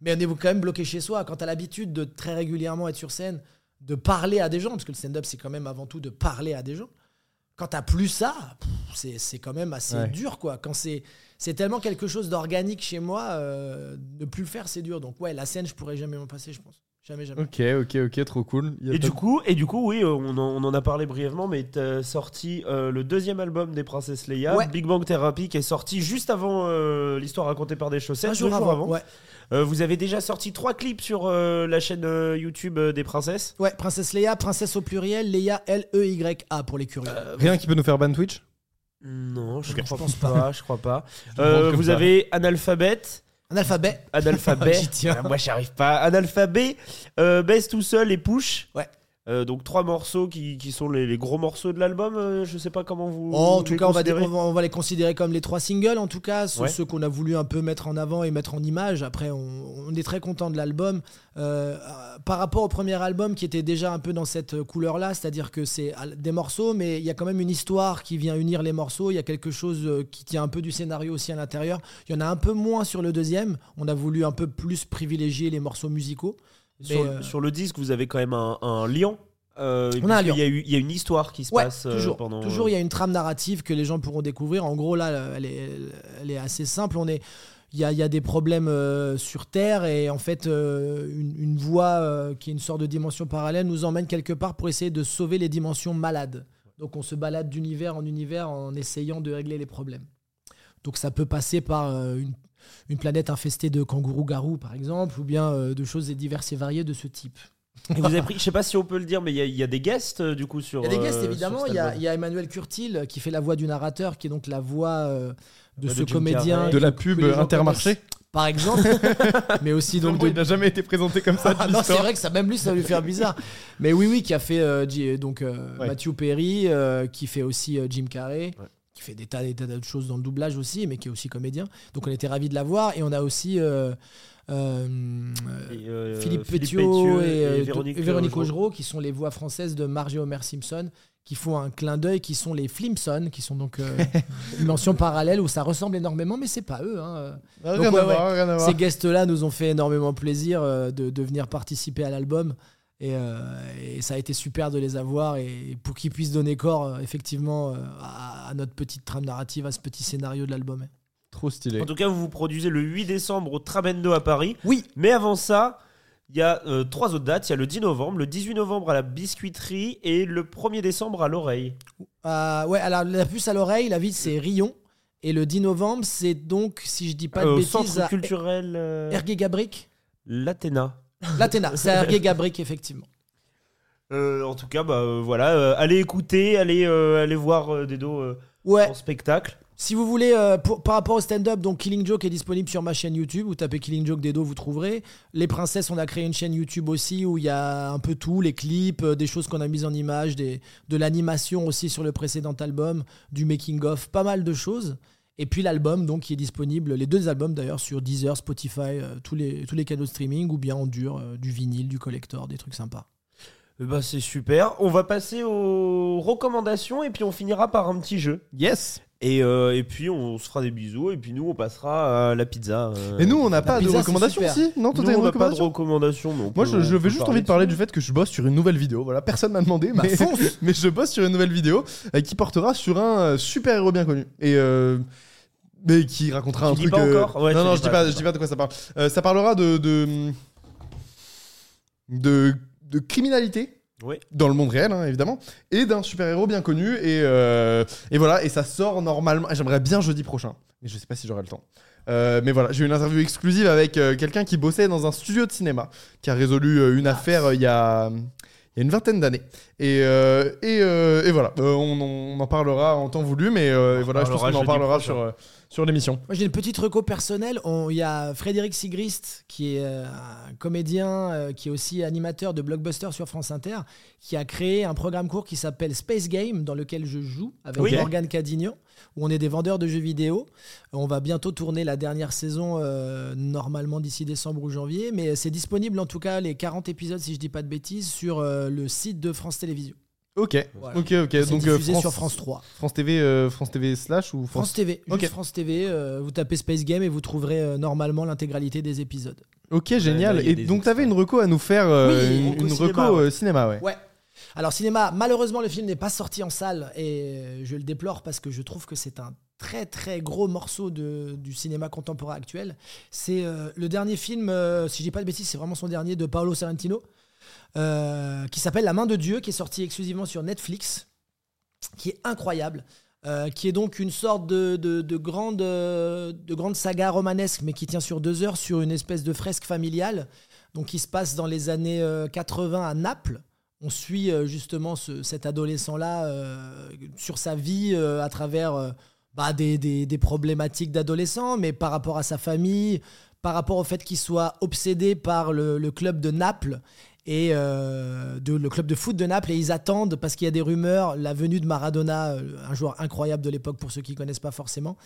mais on est quand même bloqué chez soi. Quand t'as l'habitude de très régulièrement être sur scène, de parler à des gens, parce que le stand-up, c'est quand même avant tout de parler à des gens. Quand t'as plus ça, c'est c'est quand même assez Ouais. dur, quoi. Quand c'est c'est tellement quelque chose d'organique chez moi, euh, de plus le faire, c'est dur. Donc ouais, la scène, je pourrais jamais m'en passer, je pense. Jamais, jamais. Ok, ok, ok, trop cool. Il y a Et pas- du coup, et du coup, oui, euh, on en, on en a parlé brièvement, mais t'as sorti euh, le deuxième album des Princesses Leia, Ouais. Big Bang Therapy, qui est sorti juste avant euh, l'histoire racontée par des chaussettes, Un deux jour jours avant. avant. Ouais. Euh, vous avez déjà sorti trois clips sur euh, la chaîne euh, YouTube euh, des Princesses. ouais, Princesse Leia, Princesse au pluriel, Leia L-E-Y-A pour les curieux. Rien qui peut nous faire ban Twitch? Non, je, Ok. crois Je pense pas. Je crois pas. Je Euh, demande comme vous ça. avez Analphabet. Un alphabet. Analphabet. J'y tiens. Ah, moi, j'arrive pas. Analphabet, euh, Baisse tout seul et Push. Ouais. Euh, donc trois morceaux qui, qui sont les, les gros morceaux de l'album. euh, je sais pas comment vous. Oh, en vous tout les cas, on va, on, les considérer comme les trois singles, en tout cas, ceux, Ouais. ceux qu'on a voulu un peu mettre en avant et mettre en image. Après, on, on est très content de l'album. Euh, euh, par rapport au premier album, qui était déjà un peu dans cette couleur-là, c'est-à-dire que c'est des morceaux, mais il y a quand même une histoire qui vient unir les morceaux. Il y a quelque chose qui tient un peu du scénario aussi à l'intérieur. Il y en a un peu moins sur le deuxième. On a voulu un peu plus privilégier les morceaux musicaux. Sur, euh, sur le disque, vous avez quand même un, un lion. Euh, On a un puisqu'il lion. y a eu- Il y a une histoire qui se Ouais, passe euh, toujours. pendant. Toujours, il y a une trame narrative que les gens pourront découvrir. En gros, là, elle est, elle est assez simple. On est, il y a, il y a des problèmes euh, sur Terre et en fait, euh, une, une voie euh, qui est une sorte de dimension parallèle nous emmène quelque part pour essayer de sauver les dimensions malades. Donc, on se balade d'univers en univers en essayant de régler les problèmes. Donc, ça peut passer par une, une planète infestée de kangourous-garous, par exemple, ou bien euh, de choses diverses et variées de ce type. Et vous avez pris, je sais pas si on peut le dire, mais il y a, il y a des guests euh, du coup sur. Il y a des euh, guests sur évidemment. Il y, a, y Emmanuel Curtil euh, qui fait la voix du narrateur, qui est donc la voix euh, de De ce Jim comédien. Carrey. De la pub Intermarché Par exemple. mais aussi donc il n'a jamais été présenté comme ça. Ah non, c'est vrai que ça, même lui, ça va lui faire bizarre. Mais oui, oui, qui a fait euh, donc euh, Ouais. Matthew Perry, euh, qui fait aussi euh, Jim Carrey, Ouais. Qui fait des tas, des tas de choses dans le doublage aussi, mais qui est aussi comédien. Donc on était ravis de l'avoir. Et on a aussi euh, euh, Et, euh, Philippe, Philippe Pétiot et, et Véronique et Véronique Augereau. Qui sont les voix françaises de Marge et Homer Simpson, qui font un clin d'œil, qui sont les Flimson, qui sont donc euh, une mention parallèle où ça ressemble énormément, mais c'est pas eux. hein. Donc, rien, ouais, à voir, rien à voir. Ces guests-là nous ont fait énormément plaisir euh, de, de venir participer à l'album. Et, euh, et ça a été super de les avoir et pour qu'ils puissent donner corps euh, effectivement euh, à, à notre petite trame narrative, à ce petit scénario de l'album. Trop stylé. En tout cas, vous vous produisez le 8 décembre au Trabendo à Paris. Oui, Mais avant ça, il y a euh, trois autres dates. Il y a le 10 novembre, le 18 novembre à la biscuiterie et le 1er décembre à l'oreille. euh, ouais, alors la puce à l'oreille, la ville c'est Rion. Et le 10 novembre, c'est donc, si je dis pas de Euh, au bêtises, centre culturel Ergué Gabric. l'Athéna. L'Athéna, c'est à Ergué Gabric, effectivement. Euh, en tout cas, bah, euh, voilà, euh, allez écouter, allez, allez voir Dedo Ouais, en spectacle. Si vous voulez, pour- par rapport au stand-up, donc Killing Joke est disponible sur ma chaîne YouTube. Vous tapez Killing Joke Dedo, vous trouverez. Les Princesses, on a créé une chaîne YouTube aussi où il y a un peu tout, les clips, des choses qu'on a mises en image, des, de l'animation aussi sur le précédent album, du making-of, pas mal de choses. Et puis l'album, donc, qui est disponible, les deux albums d'ailleurs, sur Deezer, Spotify, euh, tous, les, tous les canaux de streaming, ou bien en dur, euh, du vinyle, du collector, des trucs sympas. Bah, c'est super. On va passer aux recommandations et puis on finira par un petit jeu. Yes. Et, euh, et puis on se fera des bisous et puis nous on passera à la pizza. euh. Et nous, on n'a pas de pizza, c'est recommandations super. aussi Non, toi, Nous, t'as une on n'a pas de recommandation? recommandations. donc, Moi, je, on je peut vais juste envie de parler du fait que je bosse sur une nouvelle vidéo. Voilà, personne m'a demandé, mais, mais je bosse sur une nouvelle vidéo euh, qui portera sur un super héros bien connu. Et. euh, mais qui racontera Tu un truc. pas euh, encore Ouais, non, non, je dis pas, je dis pas de quoi ça parle. Euh, ça parlera de. de. de, de criminalité Oui. dans le monde réel, hein, évidemment, et d'un super-héros bien connu. Et, euh, et voilà, et ça sort normalement. J'aimerais bien jeudi prochain, mais je sais pas si j'aurai le temps. Euh, mais voilà, j'ai eu une interview exclusive avec euh, quelqu'un qui bossait dans un studio de cinéma, qui a résolu euh, une affaire euh, il y a. Y a une vingtaine d'années. Et, et, et voilà, on, on en parlera en temps voulu, mais voilà, je pense qu'on en parlera sur, sur l'émission. Moi, j'ai une petite reco personnelle. On- Il y a Frédéric Sigrist, qui est euh, un comédien, euh, qui est aussi animateur de Blockbuster sur France Inter, qui a créé un programme court qui s'appelle Space Game, dans lequel je joue avec Oui. Morgane Cadignan, où on est des vendeurs de jeux vidéo. On va bientôt tourner la dernière saison, euh, normalement d'ici décembre ou janvier, mais c'est disponible en tout cas, les 40 épisodes, si je dis pas de bêtises, sur le site de France Télévisions. Ok, Voilà. ok, ok. C'est Donc euh, diffusé France, sur France 3. France TV, euh, France TV slash ou France France. TV, juste Ok. France TV, euh, vous tapez Space Game et vous trouverez euh, normalement l'intégralité des épisodes. Ok, génial. là, il y a Et donc, t'avais extraits. une reco à nous faire, euh, Oui, une, reco une cinéma, reco ouais. euh, cinéma, ouais. Ouais. Alors cinéma, malheureusement le film n'est pas sorti en salle et je le déplore parce que je trouve que c'est un très très gros morceau de, du cinéma contemporain actuel. C'est euh, le dernier film, euh, si je dis pas de bêtises, c'est vraiment son dernier de Paolo Sorrentino, euh, qui s'appelle La main de Dieu, qui est sorti exclusivement sur Netflix, qui est incroyable. euh, qui est donc une sorte euh, de grande saga romanesque, mais qui tient sur deux heures, sur une espèce de fresque familiale, donc qui se passe dans les années euh, 80 à Naples. On suit justement ce- cet adolescent-là sur sa vie à travers bah, des, problématiques d'adolescent, mais par rapport à sa famille, par rapport au fait qu'il soit obsédé par le club de Naples et euh, de, le club de foot de Naples et ils attendent parce qu'il y a des rumeurs la venue de Maradona, euh, un joueur incroyable de l'époque pour ceux qui connaissent pas forcément.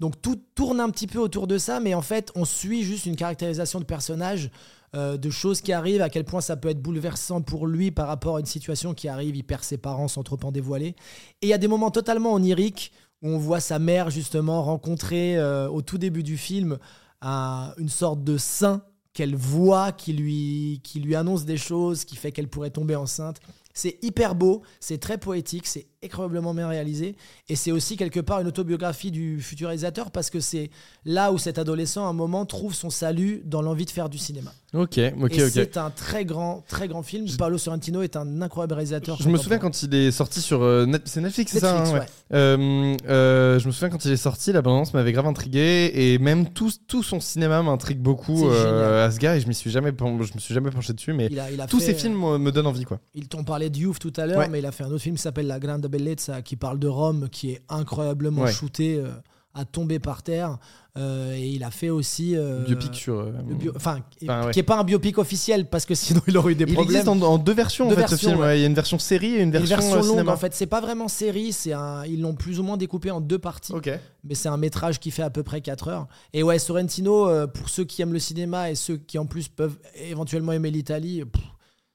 Donc tout tourne un petit peu autour de ça, mais en fait on suit juste une caractérisation de personnage, euh, de choses qui arrivent, à quel point ça peut être bouleversant pour lui par rapport à une situation qui arrive, il perd ses parents sans trop en dévoiler. Et il y a des moments totalement oniriques où on voit sa mère justement rencontrer au tout début du film un- une sorte de saint qu'elle voit, qui lui, qui lui annonce des choses, qui fait qu'elle pourrait tomber enceinte. C'est hyper beau, c'est très poétique, c'est incroyablement bien réalisé. Et c'est aussi quelque part une autobiographie du futur réalisateur parce que c'est là où cet adolescent, à un moment, trouve son salut dans l'envie de faire du cinéma. Ok, ok, et ok. c'est un très grand, très grand film. Paolo Sorrentino est un incroyable réalisateur. Je me souviens quand il est sorti sur euh, Net- c'est Netflix, c'est ça hein, ouais. ouais. Euh, euh, Je me souviens quand il est sorti, la bande m'avait grave intrigué et même tout, tout son cinéma m'intrigue beaucoup à ce gars et je m'y suis jamais, je me suis jamais penché dessus, mais Il a, il a tous fait, ces films me donnent envie quoi. Ils t'ont parlé de Youth tout à l'heure, Ouais. mais il a fait un autre film qui s'appelle La Grande Bellezza, qui parle de Rome, qui est incroyablement Ouais. shooté euh, à tomber par terre. Euh, et il a fait aussi. euh, Biopic sur. euh, Enfin, Enfin, ouais. qui est pas un biopic officiel parce que sinon il aurait eu des Il problèmes. existe en, en deux versions Deux en fait ce versions, film. ouais. Ouais, Il y a une version série et une Une version, version euh, longue cinéma. en fait, c'est pas vraiment série, c'est un, ils l'ont plus ou moins découpé en deux parties, Ok. mais c'est un métrage qui fait à peu près 4 heures. Et ouais, Sorrentino, pour ceux qui aiment le cinéma et ceux qui en plus peuvent éventuellement aimer l'Italie,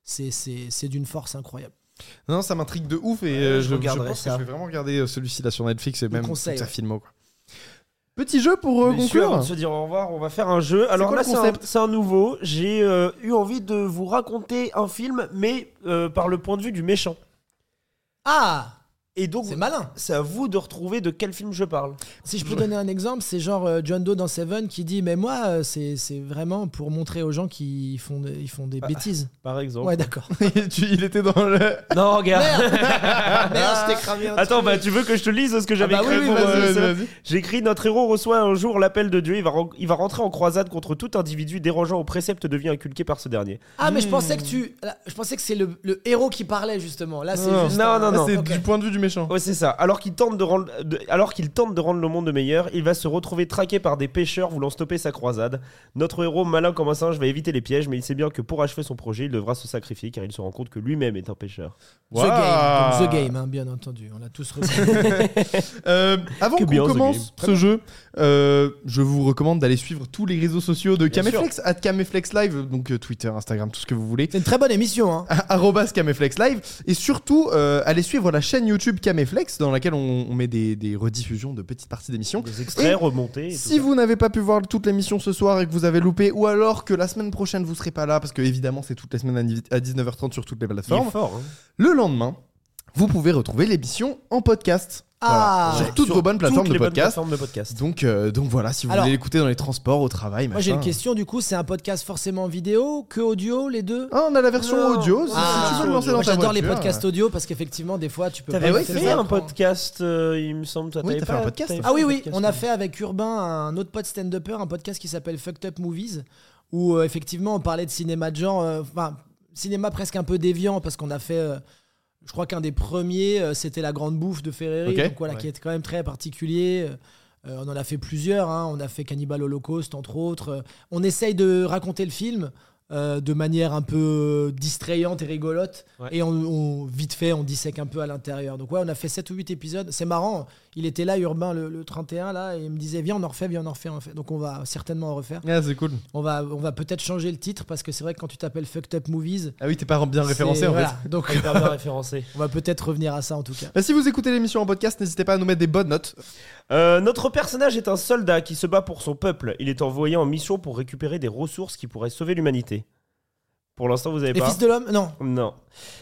c'est d'une force incroyable. Non, ça m'intrigue de ouf et euh, je je, je regarderai pense ça. que je vais vraiment regarder euh, celui-ci là sur Netflix et même ouais. filmo quoi. Petit jeu pour euh, avant conclure. de se dire au revoir, on va faire un jeu. Alors quoi là, c'est un, nouveau. J'ai euh, eu envie de vous raconter un film, mais euh, par le point de vue du méchant. Ah, Et donc, c'est malin. c'est à vous de retrouver de quel film je parle. Si je peux donner un exemple, c'est genre euh, John Doe dans Seven qui dit mais moi euh, c'est c'est vraiment pour montrer aux gens qui font ils font des Ah. bêtises. Par exemple. Ouais, d'accord. Il était dans le. Non, regarde. Merde, je t'ai cramé un Attends, truc. bah tu veux que je te lise ce que j'avais bah oui, écrit oui, vas-y, euh, écrit Notre héros reçoit un jour l'appel de Dieu. Il va, il va rentrer en croisade contre tout individu dérangeant au précepte de vie inculqué par ce dernier. Ah mais je pensais que tu là, je pensais que c'est le, le héros qui parlait justement. Là c'est Non, juste non, un- non, non. c'est du point de vue du méchant. Ouais, c'est ça. Alors qu'il tente de rendre, de- alors qu'il tente de rendre le monde meilleur, il va se retrouver traqué par des pêcheurs voulant stopper sa croisade. Notre héros, malin comme un singe, va éviter les pièges, mais il sait bien que pour achever son projet, il devra se sacrifier car il se rend compte que lui-même est un pêcheur. The Waouh. Game, The Game, hein, bien entendu. On l'a tous reconnu. Euh, avant Que qu'on bien, The commence ce jeu, euh, je vous recommande d'aller suivre tous les réseaux sociaux de Bien Caméflex, at Caméflex Live, donc euh, Twitter, Instagram, tout ce que vous voulez. c'est une très bonne émission. Hein. arrobas Caméflex Live et surtout euh, allez suivre la chaîne YouTube Caméflex dans laquelle on, on met des, des rediffusions de petites parties d'émissions. Des extraits Et remontés. et Si vous n'avez pas pu voir toute l'émission ce soir et que vous avez loupé, ou alors que la semaine prochaine vous serez pas là, parce que évidemment c'est toutes les semaines à ni- à 19h30 sur toutes les plateformes, fort. hein. le lendemain, vous pouvez retrouver l'émission en podcast. Ah, Sur toutes Sur vos bonnes plateformes Toutes de podcast. plateformes de podcast. Donc, euh, donc voilà, si vous Alors, voulez l'écouter dans les transports, au travail, Moi j'ai machin. une question du coup, c'est un podcast forcément vidéo, que audio, les deux? Ah, on a la version Non. audio. si- Ah, si tu veux le lancer moi, dans ta j'adore les voiture, podcasts audio parce qu'effectivement des fois tu peux T'avais pas ouais, fait ça, un podcast, euh, il me semble. toi, Oui, t'avais t'as fait pas- un podcast, t'avais Ah oui, oui, on a fait avec Urbain un autre pote stand-upper, un podcast qui s'appelle Fucked Up Movies, où euh, effectivement on parlait de cinéma de genre, euh, enfin, cinéma presque un peu déviant, parce qu'on a fait, euh, je crois qu'un des premiers, euh, c'était La Grande Bouffe de Ferreri, donc voilà, qui est quand même très particulier. Euh, on en a fait plusieurs, hein. on a fait Cannibal Holocaust, entre autres. Euh, on essaye de raconter le film. euh, de manière un peu distrayante et rigolote Ouais. et on, on- vite fait on dissèque un peu à l'intérieur donc ouais on a fait 7 ou 8 épisodes c'est marrant il était là Urbain le, le 31 là et il me disait viens on en refait viens on en refait, on en refait. donc on va certainement en refaire Ah, c'est cool. on va, on va peut-être changer le titre parce que c'est vrai que quand tu t'appelles Fucked Up Movies Ah oui, t'es pas bien référencé en fait. donc Hyper bien référencé. on va peut-être revenir à ça en tout cas Bah, si vous écoutez l'émission en podcast, n'hésitez pas à nous mettre des bonnes notes. Euh, notre personnage est un soldat qui se bat pour son peuple. Il est envoyé en mission pour récupérer des ressources qui pourraient sauver l'humanité. Pour l'instant, vous avez les pas. fils de l'homme non Non.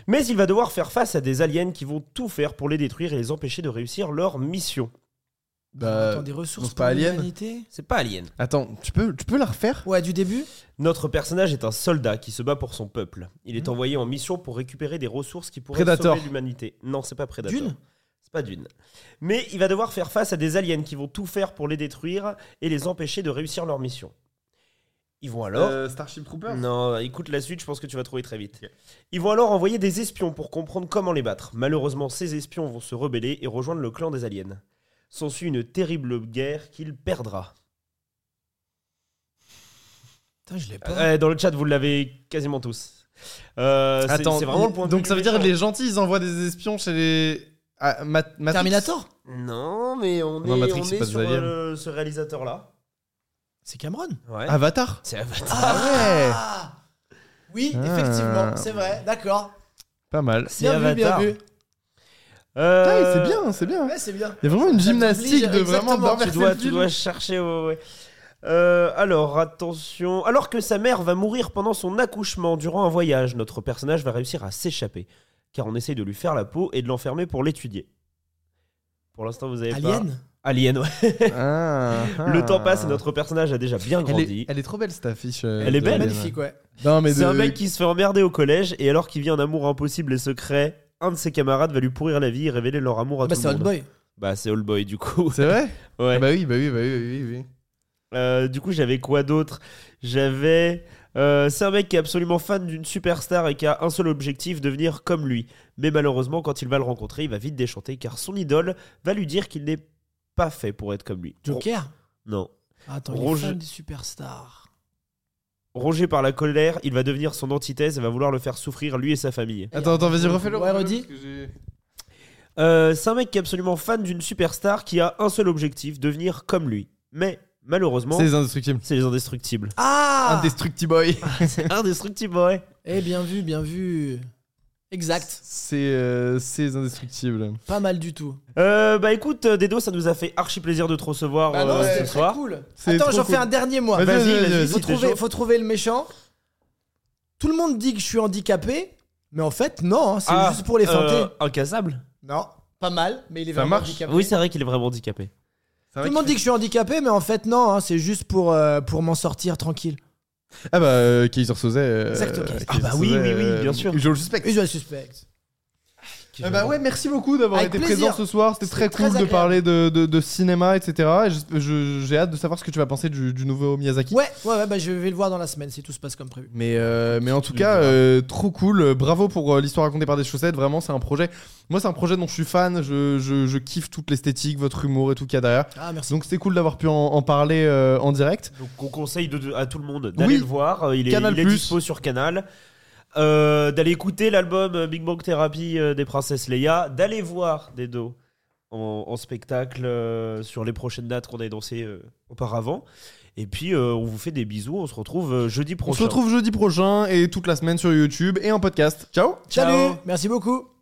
Mais il va devoir faire face à des aliens qui vont tout faire pour les détruire et les empêcher de réussir leur mission. Bah, Attends, des ressources c'est pas pour Alien l'humanité C'est pas alien. Attends, tu peux, tu peux la refaire? Ouais du début Notre personnage est un soldat qui se bat pour son peuple. Il est envoyé en mission pour récupérer des ressources qui pourraient Predator. sauver l'humanité. Non, c'est pas Predator. Dune? C'est pas Dune. Mais il va devoir faire face à des aliens qui vont tout faire pour les détruire et les empêcher de réussir leur mission. Ils vont alors Euh, Starship Troopers? Non, écoute la suite, je pense que tu vas trouver très vite. Ils vont alors envoyer des espions pour comprendre comment les battre. Malheureusement, ces espions vont se rebeller et rejoindre le clan des aliens. S'ensuit une terrible guerre qu'il perdra. Putain, je l'ai pas Euh, dans le chat, vous l'avez quasiment tous. Euh, c'est- Attends, c'est vraiment le point de donc ça veut dire que les gentils ils envoient des espions chez les. Ah, Matrix Terminator Non, mais on Non, est, Matrix, on est pas des sur ce réalisateur-là. C'est Cameron Ouais. Avatar c'est Avatar. Ah ouais Ah oui Ah. effectivement c'est vrai d'accord Pas mal. C'est bien vu bien Avatar. vu Euh, Ah, c'est bien, c'est bien. ouais c'est bien Il y a vraiment une gymnastique de vraiment tu dois, tu dois chercher. ouais, ouais. Euh, alors, attention. Alors que sa mère va mourir pendant son accouchement durant un voyage, notre personnage va réussir à s'échapper. Car on essaye de lui faire la peau et de l'enfermer pour l'étudier. Pour l'instant, vous avez pas. Alien Alien, ouais. Ah, Le ah. temps passe et notre personnage a déjà bien Elle grandi. est, elle est trop belle cette affiche. euh, Elle est belle. Alien. magnifique ouais Non, mais C'est de- un mec qui se fait emmerder au collège et alors qu'il vit un amour impossible et secret, un de ses camarades va lui pourrir la vie et révéler leur amour à bah tout c'est le Old monde. Boy Bah c'est All Boy du coup. C'est vrai Ouais. Ah Bah oui, bah oui, bah oui, oui, oui. oui. Euh, du coup, j'avais quoi d'autre? J'avais. Euh, c'est un mec qui est absolument fan d'une superstar et qui a un seul objectif, devenir comme lui. Mais malheureusement, quand il va le rencontrer, il va vite déchanter car son idole va lui dire qu'il n'est pas fait pour être comme lui. Joker? Non. Attends, il est Roger- fan des superstars. Rongé par la colère, il va devenir son antithèse et va vouloir le faire souffrir lui et sa famille. Attends, attends, vas-y, refais-le. Ouais, redis. Euh, c'est un mec qui est absolument fan d'une superstar qui a un seul objectif, devenir comme lui. Mais malheureusement, C'est les indestructibles. c'est les indestructibles. Ah Indestructible boy. indestructible, ouais. Eh, bien vu, bien vu. Exact. C'est euh, c'est indestructibles. Pas mal du tout. Euh, bah écoute, euh, Dedo, ça nous a fait archi plaisir de te recevoir Bah non, euh, c'est ce très soir. cool. C'est Attends, trop j'en cool. fais un dernier moi. Vas-y, Vas-y, vas-y, vas-y, vas-y. si faut, t'es trouver, chaud. faut trouver le méchant. Tout le monde dit que je suis handicapé, mais en fait, non, hein, c'est Ah, juste pour les feinter. euh, incassable Non, pas mal, mais il est Ça vraiment marche. handicapé. Oui, c'est vrai qu'il est vraiment handicapé. Tout le monde dit que je suis handicapé, mais en fait, non, hein, c'est juste pour, euh, pour m'en sortir tranquille. Ah bah, euh, Kaiser Soze. euh, Exactement. Ah bah oui, oui, oui, euh, bien sûr. Je le suspecte. Je le suspecte. Eh bah ouais, merci beaucoup d'avoir Avec été plaisir. présent ce soir. C'était C'était très très cool de agréable. parler de, de, de cinéma, etc. Et je- je- j'ai hâte de savoir ce que tu vas penser du, du nouveau Miyazaki. Ouais, ouais, ouais, bah, je vais le voir dans la semaine si tout se passe comme prévu. Mais, euh, mais en tout cas, euh, trop cool. Euh, Bravo pour euh, l'histoire racontée par des chaussettes. Vraiment, c'est un projet. Moi, c'est un projet dont je suis fan. Je, je, je kiffe toute l'esthétique, votre humour et tout qu'il y a derrière. Ah, merci. Donc, c'était cool d'avoir pu en, en parler euh, en direct. Donc on conseille de- de- à tout le monde d'aller Oui. le voir. Euh, Il est, Canal+. il est dispo sur Canal. Euh, d'aller écouter l'album euh, Big Bang Therapy euh, des princesses Leia. D'aller voir Dedo en, en spectacle euh, sur les prochaines dates qu'on a énoncées euh, auparavant. Et puis euh, on vous fait des bisous. On se retrouve jeudi On prochain. se retrouve jeudi prochain et toute la semaine sur YouTube et en podcast. Ciao Ciao. Salut, merci beaucoup.